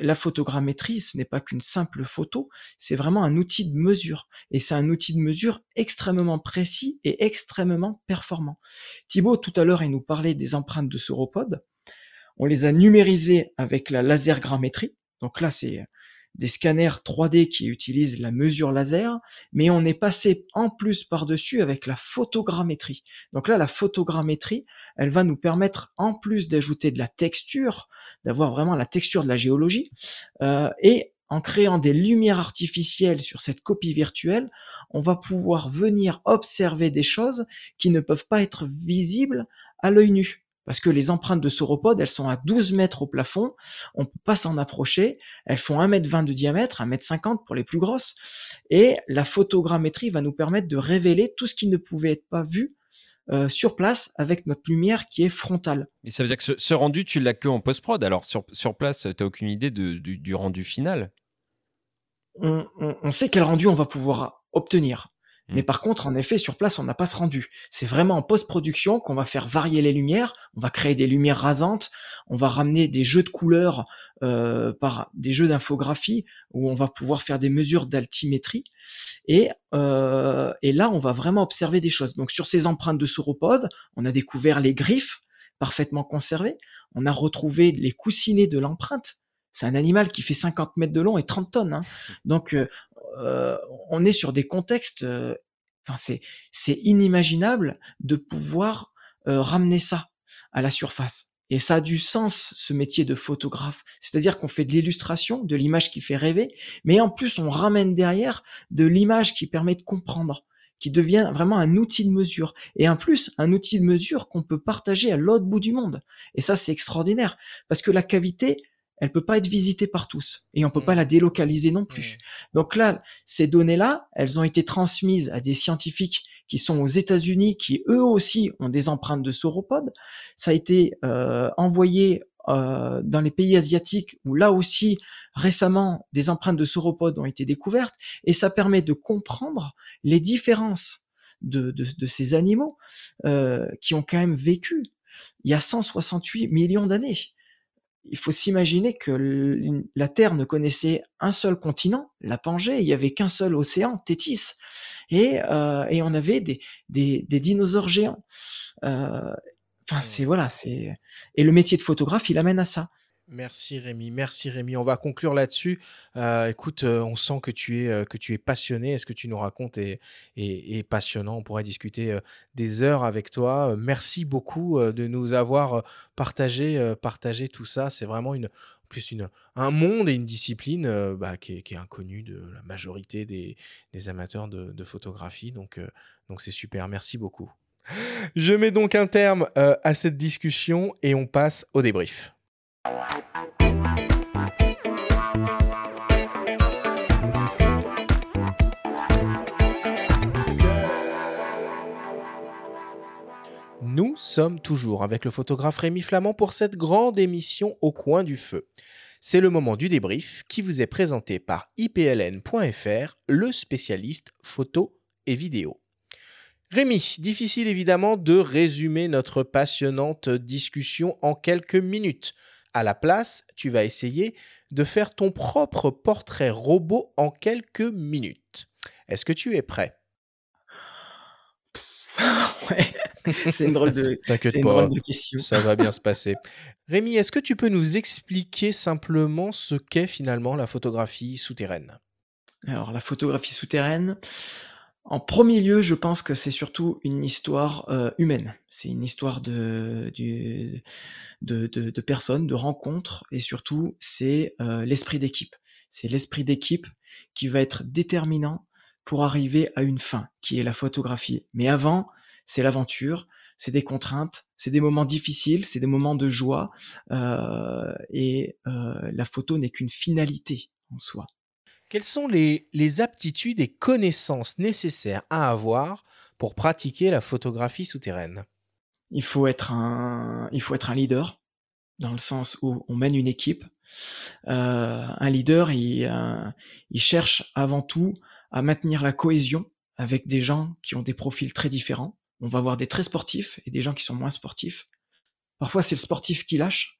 la photogrammétrie, ce n'est pas qu'une simple photo, c'est vraiment un outil de mesure. Et c'est un outil de mesure extrêmement précis et extrêmement performant. Thibaut, tout à l'heure, il nous parlait des empreintes de sauropodes. On les a numérisées avec la lasergrammétrie. Donc là, c'est des scanners 3D qui utilisent la mesure laser, mais on est passé en plus par-dessus avec la photogrammétrie. Donc là, la photogrammétrie, elle va nous permettre, en plus d'ajouter de la texture, d'avoir vraiment la texture de la géologie, euh, et en créant des lumières artificielles sur cette copie virtuelle, on va pouvoir venir observer des choses qui ne peuvent pas être visibles à l'œil nu. Parce que les empreintes de sauropodes, elles sont à 12 mètres au plafond, on peut pas s'en approcher, elles font 1 mètre 20 de diamètre, 1 mètre 50 pour les plus grosses, et la photogrammétrie va nous permettre de révéler tout ce qui ne pouvait être pas vu euh, sur place avec notre lumière qui est frontale. Et ça veut dire que ce, rendu, tu l'as que en post-prod, alors sur, sur place, tu n'as aucune idée du, rendu final on sait quel rendu on va pouvoir obtenir. Mais mmh. par contre, en effet, sur place, on n'a pas ce rendu. C'est vraiment en post-production qu'on va faire varier les lumières, on va créer des lumières rasantes, on va ramener des jeux de couleurs euh, par des jeux d'infographie où on va pouvoir faire des mesures d'altimétrie. Et, euh, et là, on va vraiment observer des choses. Donc sur ces empreintes de sauropodes, on a découvert les griffes parfaitement conservées, on a retrouvé les coussinets de l'empreinte. C'est un animal qui fait 50 mètres de long et 30 tonnes. Hein. Donc, euh, euh, on est sur des contextes, euh, enfin c'est inimaginable de pouvoir euh, ramener ça à la surface. Et ça a du sens, ce métier de photographe. C'est-à-dire qu'on fait de l'illustration, de l'image qui fait rêver, mais en plus on ramène derrière de l'image qui permet de comprendre, qui devient vraiment un outil de mesure. Et en plus, un outil de mesure qu'on peut partager à l'autre bout du monde. Et ça, c'est extraordinaire. Parce que la cavité, elle peut pas être visitée par tous et on peut pas mmh. la délocaliser non plus. Mmh. Donc là, ces données-là, elles ont été transmises à des scientifiques qui sont aux États-Unis, qui eux aussi ont des empreintes de sauropodes. Ça a été euh, envoyé euh, dans les pays asiatiques où là aussi récemment des empreintes de sauropodes ont été découvertes et ça permet de comprendre les différences de, de, ces animaux euh, qui ont quand même vécu il y a 168 millions d'années il faut s'imaginer que la Terre ne connaissait un seul continent, la Pangée, il n'y avait qu'un seul océan, Tétis, et, euh, et on avait des, des, des dinosaures géants. Euh, enfin, c'est voilà, c'est et le métier de photographe, il amène à ça. Merci Rémi, merci Rémi. On va conclure là-dessus. Euh, écoute, euh, on sent que tu es, euh, que tu es passionné. Est-ce que tu nous racontes est, est, passionnant? On pourrait discuter des heures avec toi. merci beaucoup de nous avoir partagé, partagé tout ça. C'est vraiment une, plus une, un monde et une discipline bah, qui, est, inconnue de la majorité des, des amateurs de, de, photographie. Donc, donc c'est super. Merci beaucoup. Je mets donc un terme à cette discussion et on passe au débrief. Nous sommes toujours avec le photographe Rémi Flamand pour cette grande émission au coin du feu. C'est le moment du débrief qui vous est présenté par ipln.fr, le spécialiste photo et vidéo. Rémi, difficile évidemment de résumer notre passionnante discussion en quelques minutes. À la place, tu vas essayer de faire ton propre portrait robot en quelques minutes. Est-ce que tu es prêt? Ouais. c'est une drôle de, T'inquiète c'est une pas, drôle de question. ça va bien se passer. Rémi, est-ce que tu peux nous expliquer simplement ce qu'est finalement la photographie souterraine? Alors, la photographie souterraine, en premier lieu, je pense que c'est surtout une histoire euh, humaine. C'est une histoire de, personnes, de rencontres, et surtout, c'est euh, l'esprit d'équipe. C'est l'esprit d'équipe qui va être déterminant pour arriver à une fin, qui est la photographie. Mais avant, c'est l'aventure, c'est des contraintes, c'est des moments difficiles, c'est des moments de joie, euh, et la photo n'est qu'une finalité en soi. Quelles sont les, aptitudes et connaissances nécessaires à avoir pour pratiquer la photographie souterraine? Il faut être un, il faut être un leader, dans le sens où on mène une équipe. Euh, un leader, il, euh, il cherche avant tout à maintenir la cohésion avec des gens qui ont des profils très différents. On va avoir des très sportifs et des gens qui sont moins sportifs. Parfois, c'est le sportif qui lâche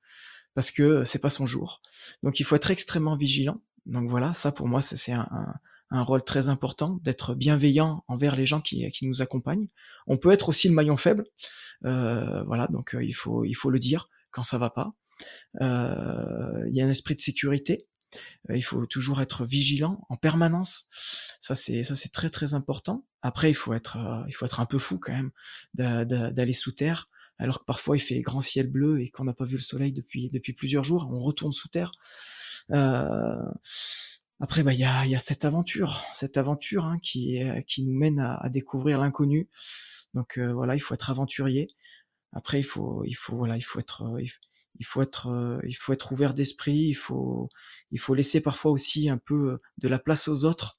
parce que c'est pas son jour. Donc, il faut être extrêmement vigilant. Donc voilà, ça pour moi, c'est un, un- un rôle très important d'être bienveillant envers les gens qui, qui nous accompagnent. On peut être aussi le maillon faible. Euh, voilà, donc euh, il faut il faut le dire quand ça va pas. Euh, il y a un esprit de sécurité. Euh, il faut toujours être vigilant en permanence. Ça c'est ça c'est très très important. Après il faut être euh, il faut être un peu fou quand même d'a- d'a- d'aller sous terre alors que parfois il fait grand ciel bleu et qu'on n'a pas vu le soleil depuis depuis plusieurs jours. On retourne sous terre. Euh, après, bah, il y a, y a cette aventure, cette aventure hein, qui, qui nous mène à, à découvrir l'inconnu. Donc euh, voilà, il faut être aventurier. Après, il faut, il faut, voilà, il faut être, euh, il, faut être, euh, il faut être ouvert d'esprit. Il faut, il faut laisser parfois aussi un peu de la place aux autres,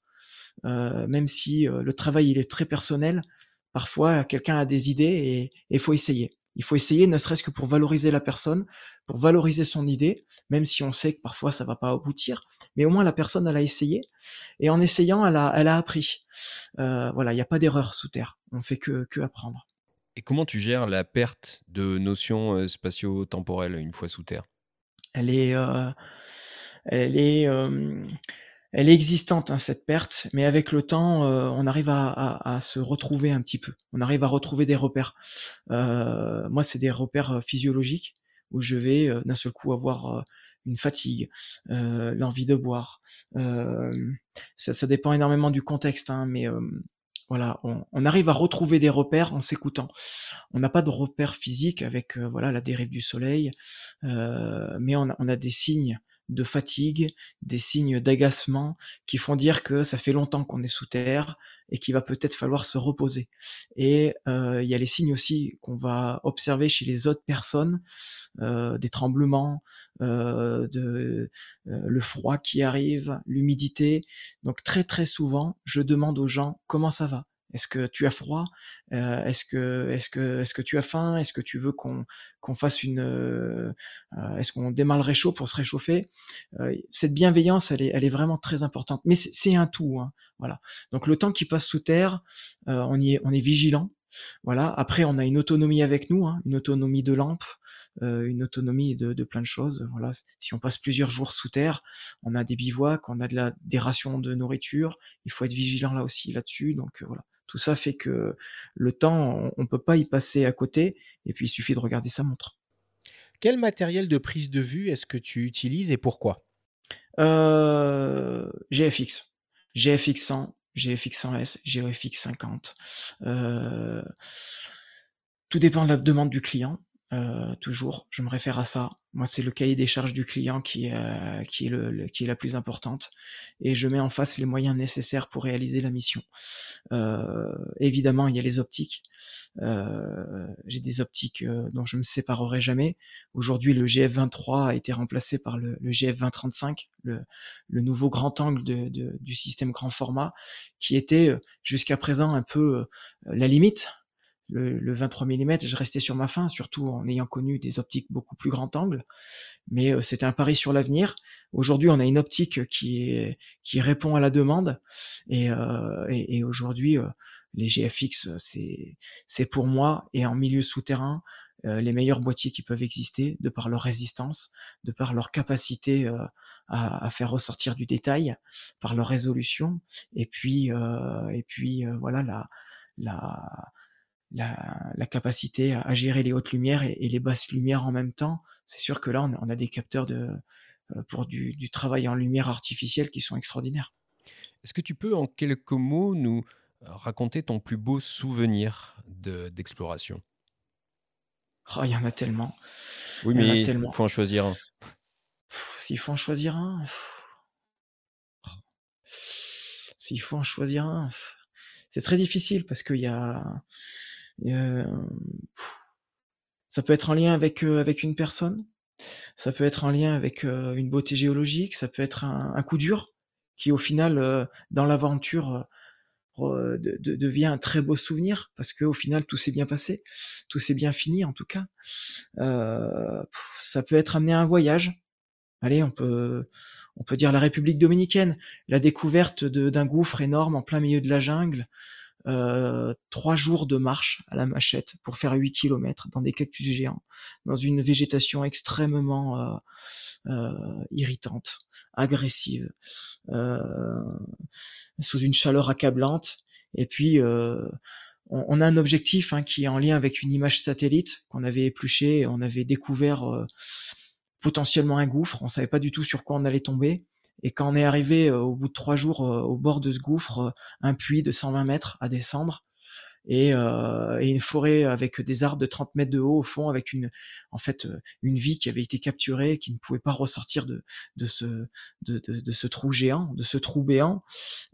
même si le travail il est très personnel. Parfois, quelqu'un a des idées et il faut essayer. Il faut essayer, ne serait-ce que pour valoriser la personne, pour valoriser son idée, même si on sait que parfois ça va pas aboutir, mais au moins la personne elle a essayé et en essayant elle a, elle a appris. Euh, voilà, il n'y a pas d'erreur sous terre. On fait que, que apprendre. Et comment tu gères la perte de notions euh, spatio-temporelles une fois sous terre? Elle est, euh, elle est, euh, elle est existante hein, cette perte, mais avec le temps, euh, on arrive à, se retrouver un petit peu. On arrive à retrouver des repères. Euh, moi, c'est des repères euh, physiologiques où je vais d'un seul coup avoir une fatigue, l'envie de boire. Ça, ça dépend énormément du contexte, hein, mais voilà, on, arrive à retrouver des repères en s'écoutant. On n'a pas de repères physiques avec voilà la dérive du soleil, mais on a des signes de fatigue, des signes d'agacement qui font dire que ça fait longtemps qu'on est sous terre et qu'il va peut-être falloir se reposer. Et euh, il y a les signes aussi qu'on va observer chez les autres personnes, euh, des tremblements, euh, de, euh, le froid qui arrive, l'humidité. Donc très très souvent, je demande aux gens comment ça va. Est-ce que tu as froid? Euh, Est-ce que est-ce que est-ce que tu as faim? Est-ce que tu veux qu'on fasse une euh, euh, Est-ce qu'on démarre le réchaud pour se réchauffer? Cette bienveillance, elle est elle est vraiment très importante. Mais c'est un tout, hein, voilà. Donc le temps qui passe sous terre, on y est on est vigilant. Voilà. Après, on a une autonomie avec nous, hein, une autonomie de lampe, une autonomie de, de plein de choses. Voilà. Si on passe plusieurs jours sous terre, on a des bivouacs, on a de la, des rations de nourriture. Il faut être vigilant là aussi là-dessus. Donc voilà. Tout ça fait que le temps, on, on peut pas y passer à côté. Et puis il suffit de regarder sa montre. Quel matériel de prise de vue est-ce que tu utilises et pourquoi? Euh, GFX, GFX 100, GFX 100S, GFX 50. Euh, tout dépend de la demande du client. Euh, toujours, je me réfère à ça. Moi, c'est le cahier des charges du client qui est, euh, le, la plus importante. Et je mets en face les moyens nécessaires pour réaliser la mission. Euh, évidemment, il y a les optiques. Euh, J'ai des optiques dont je ne me séparerai jamais. Aujourd'hui, le GF23 a été remplacé par le, le GF2035, le, nouveau grand angle du système grand format, qui était jusqu'à présent un peu la limite. Le, le 23 mm, je restais sur ma faim, surtout en ayant connu des optiques beaucoup plus grand angle. Mais euh, c'était un pari sur l'avenir. Aujourd'hui, on a une optique qui, est, qui répond à la demande. Et, euh, et, et aujourd'hui, euh, les GFX, c'est c'est pour moi, et en milieu souterrain, euh, les meilleurs boîtiers qui peuvent exister, de par leur résistance, de par leur capacité euh, à, à faire ressortir du détail, par leur résolution, et puis, euh, et puis euh, voilà la, la, la, capacité à, gérer les hautes lumières et, les basses lumières en même temps. C'est sûr que là, on, a des capteurs de, pour du, travail en lumière artificielle qui sont extraordinaires. Est-ce que tu peux, en quelques mots, nous raconter ton plus beau souvenir d'exploration? Oh, il y en a tellement. Oui, mais il faut en choisir un. S'il faut en choisir un. S'il faut en choisir un. C'est très difficile parce qu'il y a. Ça peut être en lien avec, euh, avec une personne, ça peut être en lien avec euh, une beauté géologique, ça peut être un, coup dur qui, au final, dans l'aventure, devient un très beau souvenir parce qu'au final tout s'est bien passé, tout s'est bien fini en tout cas. Ça peut être amené à un voyage. Allez, on peut, on peut dire la République dominicaine, la découverte d'un gouffre énorme en plein milieu de la jungle, euh, trois jours de marche à la machette pour faire 8 km dans des cactus géants, dans une végétation extrêmement euh, euh, irritante, agressive, sous une chaleur accablante. Et puis, on, a un objectif hein, qui est en lien avec une image satellite qu'on avait épluchée, on avait découvert potentiellement un gouffre, on savait pas du tout sur quoi on allait tomber. Et quand on est arrivé euh, au bout de trois jours euh, au bord de ce gouffre, euh, un puits de 120 mètres à descendre, et, une forêt avec des arbres de 30 mètres de haut au fond, avec une, en fait, une vie qui avait été capturée, qui ne pouvait pas ressortir de, de, ce, de, de, ce trou géant, de ce trou béant.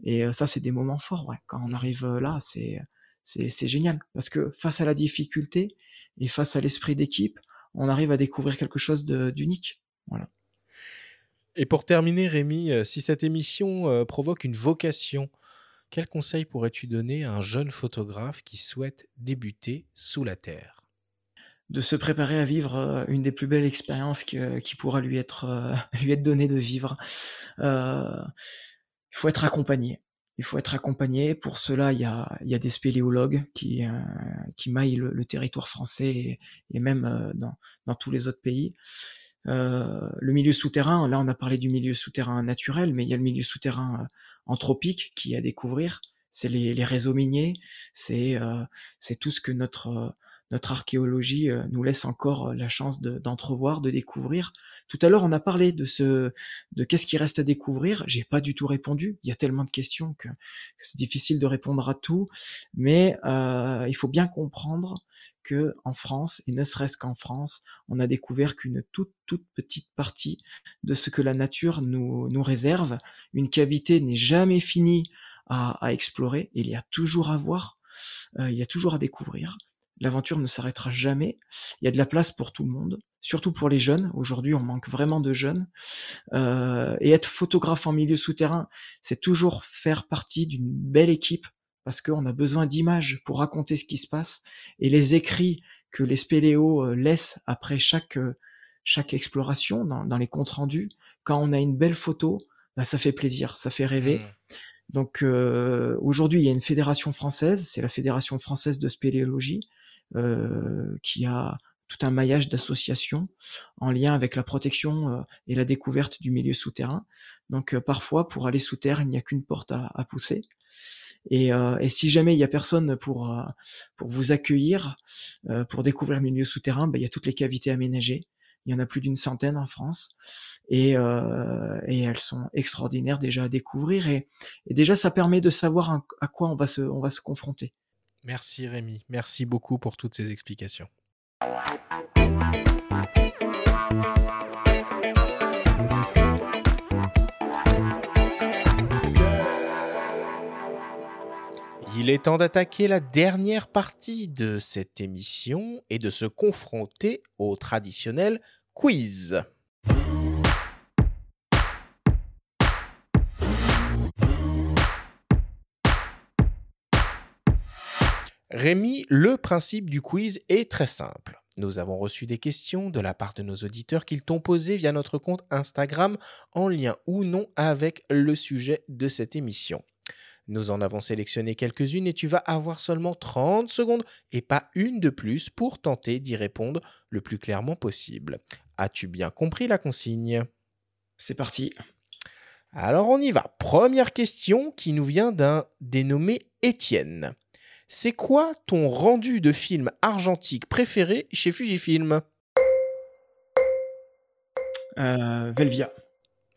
Et ça, c'est des moments forts. Quand on arrive là, c'est, c'est, c'est génial. Parce que face à la difficulté et face à l'esprit d'équipe, on arrive à découvrir quelque chose d'unique. Voilà. Et pour terminer, Rémi, euh, si cette émission euh, provoque une vocation, quel conseil pourrais-tu donner à un jeune photographe qui souhaite débuter sous la Terre? De se préparer à vivre euh, une des plus belles expériences qui, pourra lui être, lui être donnée de vivre. il faut être accompagné. Il faut être accompagné. Pour cela, il y a, il y a des spéléologues qui, qui maillent le, territoire français et, même dans, dans tous les autres pays. Euh, le milieu souterrain, là on a parlé du milieu souterrain naturel, mais il y a le milieu souterrain euh, anthropique qui est à découvrir. C'est les, réseaux miniers, c'est euh, tout ce que notre notre archéologie nous laisse encore la chance d'entrevoir, de, découvrir. Tout à l'heure, on a parlé de ce, de qu'est-ce qui reste à découvrir. J'ai pas du tout répondu. Il y a tellement de questions que, c'est difficile de répondre à tout. Mais il faut bien comprendre en France, et ne serait-ce qu'en France, on a découvert qu'une toute, toute petite partie de ce que la nature nous, nous réserve. Une cavité n'est jamais finie à, explorer, il y a toujours à voir, euh, il y a toujours à découvrir. L'aventure ne s'arrêtera jamais. Il y a de la place pour tout le monde, surtout pour les jeunes. Aujourd'hui, on manque vraiment de jeunes. Euh, et être photographe en milieu souterrain, c'est toujours faire partie d'une belle équipe parce qu'on a besoin d'images pour raconter ce qui se passe, et les écrits que les spéléos euh, laissent après chaque, euh, chaque exploration, dans, les comptes rendus, quand on a une belle photo, bah, ça fait plaisir, ça fait rêver. Mmh. Donc euh, aujourd'hui, il y a une fédération française, c'est la Fédération française de spéléologie, qui a tout un maillage d'associations en lien avec la protection et la découverte du milieu souterrain. Donc parfois, pour aller sous terre, il n'y a qu'une porte à pousser. Euh, et, si jamais il y a personne pour, euh, pour vous accueillir, euh, pour découvrir le milieu souterrain, ben, il y a toutes les cavités aménagées. Il y en a plus d'une centaine en France et, et, elles sont extraordinaires déjà à découvrir et, et déjà ça permet de savoir à quoi on va se, on va se confronter. Merci Rémi, merci beaucoup pour toutes ces explications. Il est temps d'attaquer la dernière partie de cette émission et de se confronter au traditionnel quiz. Rémi, le principe du quiz est très simple. Nous avons reçu des questions de la part de nos auditeurs qu'ils t'ont posées via notre compte Instagram en lien ou non avec le sujet de cette émission. Nous en avons sélectionné quelques-unes et tu vas avoir seulement 30 secondes et pas une de plus pour tenter d'y répondre le plus clairement possible. As-tu bien compris la consigne? C'est parti. Alors on y va. Première question qui nous vient d'un dénommé Étienne. C'est quoi ton rendu de film argentique préféré chez Fujifilm? Euh, Velvia.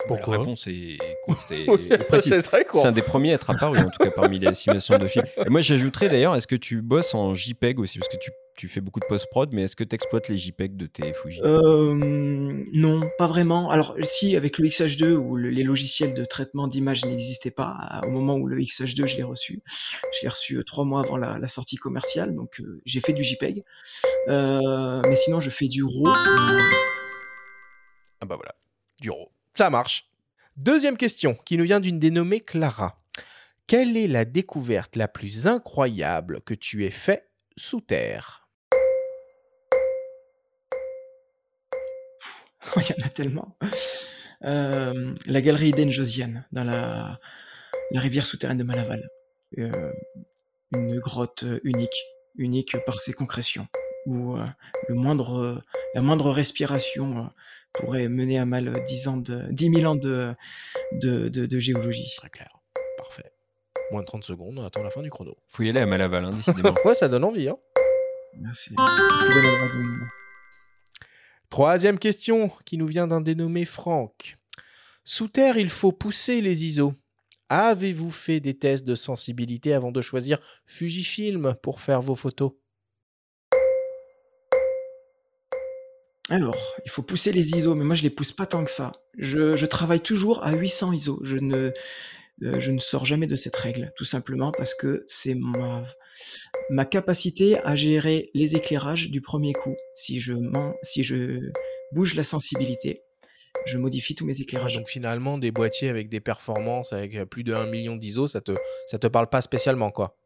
Pourquoi? La réponse est courte et, Oui, c'est très court. C'est un des premiers à être apparu, en tout cas parmi les simulations de films. Et moi, j'ajouterais d'ailleurs, est-ce que tu bosses en JPEG aussi? Parce que tu, tu fais beaucoup de post-prod, mais est-ce que tu exploites les JPEG de tes Fuji? Euh, non, pas vraiment. Alors si, avec le XH2 où le- les logiciels de traitement d'image n'existaient pas, à- au moment où le XH2 je l'ai reçu, je l'ai reçu euh, trois mois avant la, la sortie commerciale, donc euh, j'ai fait du JPEG. Euh, mais sinon, je fais du RAW. euh, Ah bah voilà, du RAW. Ça marche. Deuxième question qui nous vient d'une dénommée Clara. Quelle est la découverte la plus incroyable que tu aies fait sous terre? Il y en a tellement. Euh, la galerie Eden Josiane, dans la, la rivière souterraine de Malaval. Euh, une grotte unique, unique par ses concrétions, où euh, le moindre, la moindre respiration euh, pourrait mener à mal 10, ans de, 10 000 ans de, de, de- de géologie. Très clair. Parfait. Moins de 30 secondes, on attend la fin du chrono. Faut y aller à Malaval, hein, décidément. ouais, ça donne envie. Hein. Merci. Troisième question qui nous vient d'un dénommé Franck. Sous terre, il faut pousser les ISO. Avez-vous fait des tests de sensibilité avant de choisir Fujifilm pour faire vos photos? Alors, il faut pousser les ISO, mais moi je les pousse pas tant que ça. Je, travaille toujours à 800 ISO. Je ne, euh, je ne sors jamais de cette règle, tout simplement parce que c'est ma, ma capacité à gérer les éclairages du premier coup. Si je, si je bouge la sensibilité, je modifie tous mes éclairages. Donc finalement, des boîtiers avec des performances avec euh, plus de 1 million d'ISO, ça te, ça te parle pas spécialement quoi?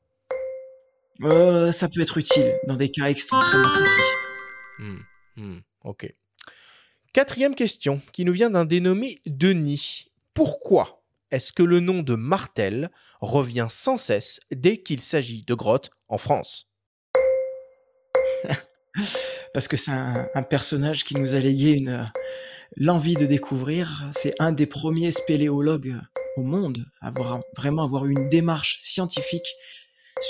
Euh, ça peut être utile dans des cas extrêmement précis. Hmm, hmm, ok. Quatrième question qui nous vient d'un dénommé Denis. Pourquoi est-ce que le nom de Martel revient sans cesse dès qu'il s'agit de grottes en France? Parce que c'est un, personnage qui nous a légué une, l'envie de découvrir. C'est un des premiers spéléologues au monde à avoir, vraiment avoir eu une démarche scientifique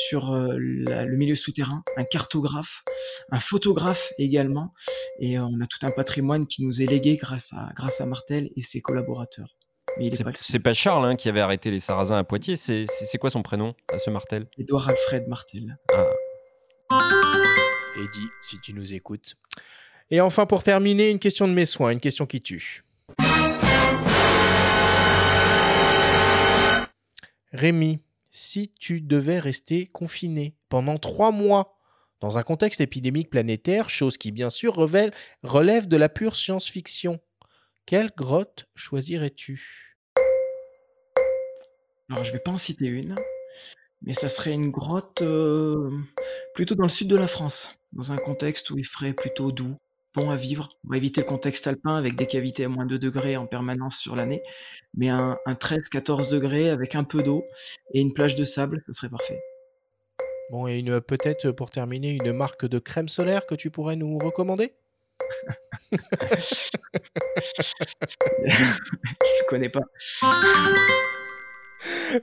sur euh, le milieu souterrain, un cartographe, un photographe également, et euh, on a tout un patrimoine qui nous est légué grâce à Martel et ses collaborateurs. Mais il est C'est pas Charles hein, qui avait arrêté les Sarrasins à Poitiers, c'est quoi son prénom à ce Martel? Édouard Alfred Martel. Ah, Eddie, si tu nous écoutes. Et enfin, pour terminer, une question de mes soins, une question qui tue. Rémi, si tu devais rester confiné pendant trois mois dans un contexte épidémique planétaire, chose qui bien sûr relève de la pure science-fiction, quelle grotte choisirais-tu? Alors, je vais pas en citer une, mais ça serait une grotte euh, plutôt dans le sud de la France, dans un contexte où il ferait plutôt doux, bon à vivre. On va éviter le contexte alpin avec des cavités à moins 2 degrés en permanence sur l'année, mais un, un 13-14 degrés avec un peu d'eau et une plage de sable, ça serait parfait. Bon, et une peut-être pour terminer, une marque de crème solaire que tu pourrais nous recommander? je connais pas.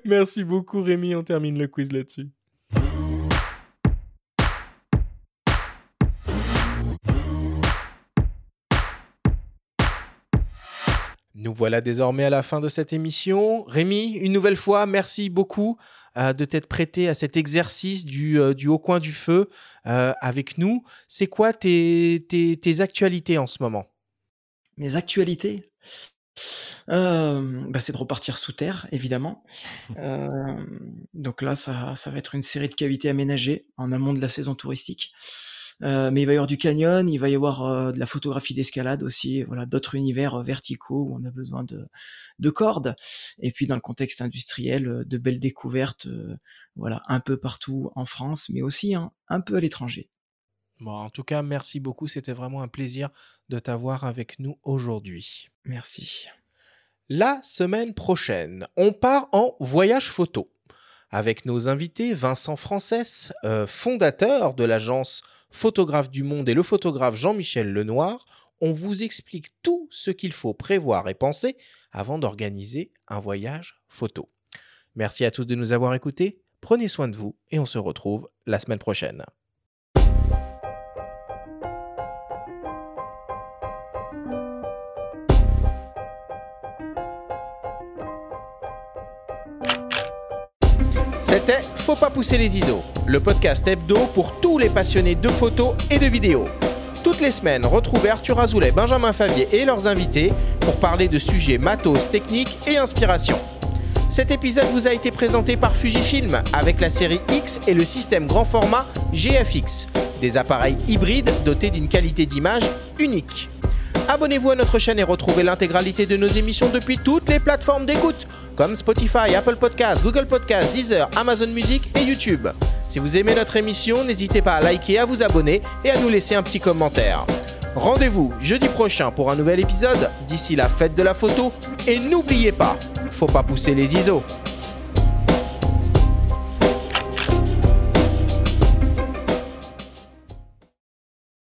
Merci beaucoup Rémi, on termine le quiz là-dessus. Nous voilà désormais à la fin de cette émission. Rémi, une nouvelle fois, merci beaucoup euh, de t'être prêté à cet exercice du, euh, du haut coin du feu euh, avec nous. C'est quoi tes, tes, tes actualités en ce moment? Mes actualités? Bah, c'est de repartir sous terre, évidemment. Donc là, ça, ça va être une série de cavités aménagées en amont de la saison touristique. Euh, mais il va y avoir du canyon, il va y avoir euh, de la photographie d'escalade aussi, voilà, d'autres univers euh, verticaux où on a besoin de, de cordes. Et puis dans le contexte industriel, de belles découvertes, voilà, un peu partout en France, mais aussi hein, un peu à l'étranger. Bon, en tout cas, merci beaucoup. C'était vraiment un plaisir de t'avoir avec nous aujourd'hui. Merci. La semaine prochaine, on part en voyage photo avec nos invités Vincent Frances, euh, fondateur de l'agence Photographe du Monde et le photographe Jean-Michel Lenoir. On vous explique tout ce qu'il faut prévoir et penser avant d'organiser un voyage photo. Merci à tous de nous avoir écoutés. prenez soin de vous et on se retrouve la semaine prochaine. C'était Faut pas pousser les ISO, le podcast hebdo pour tous les passionnés de photos et de vidéos. Toutes les semaines, retrouvez Arthur Azoulay, Benjamin Favier et leurs invités pour parler de sujets matos, techniques et inspiration. Cet épisode vous a été présenté par Fujifilm avec la série X et le système grand format GFX, des appareils hybrides dotés d'une qualité d'image unique. Abonnez-vous à notre chaîne et retrouvez l'intégralité de nos émissions depuis toutes les plateformes d'écoute, comme Spotify, Apple Podcasts, Google Podcasts, Deezer, Amazon Music et YouTube. Si vous aimez notre émission, n'hésitez pas à liker, à vous abonner et à nous laisser un petit commentaire. Rendez-vous jeudi prochain pour un nouvel épisode. D'ici la fête de la photo. Et n'oubliez pas, faut pas pousser les ISO.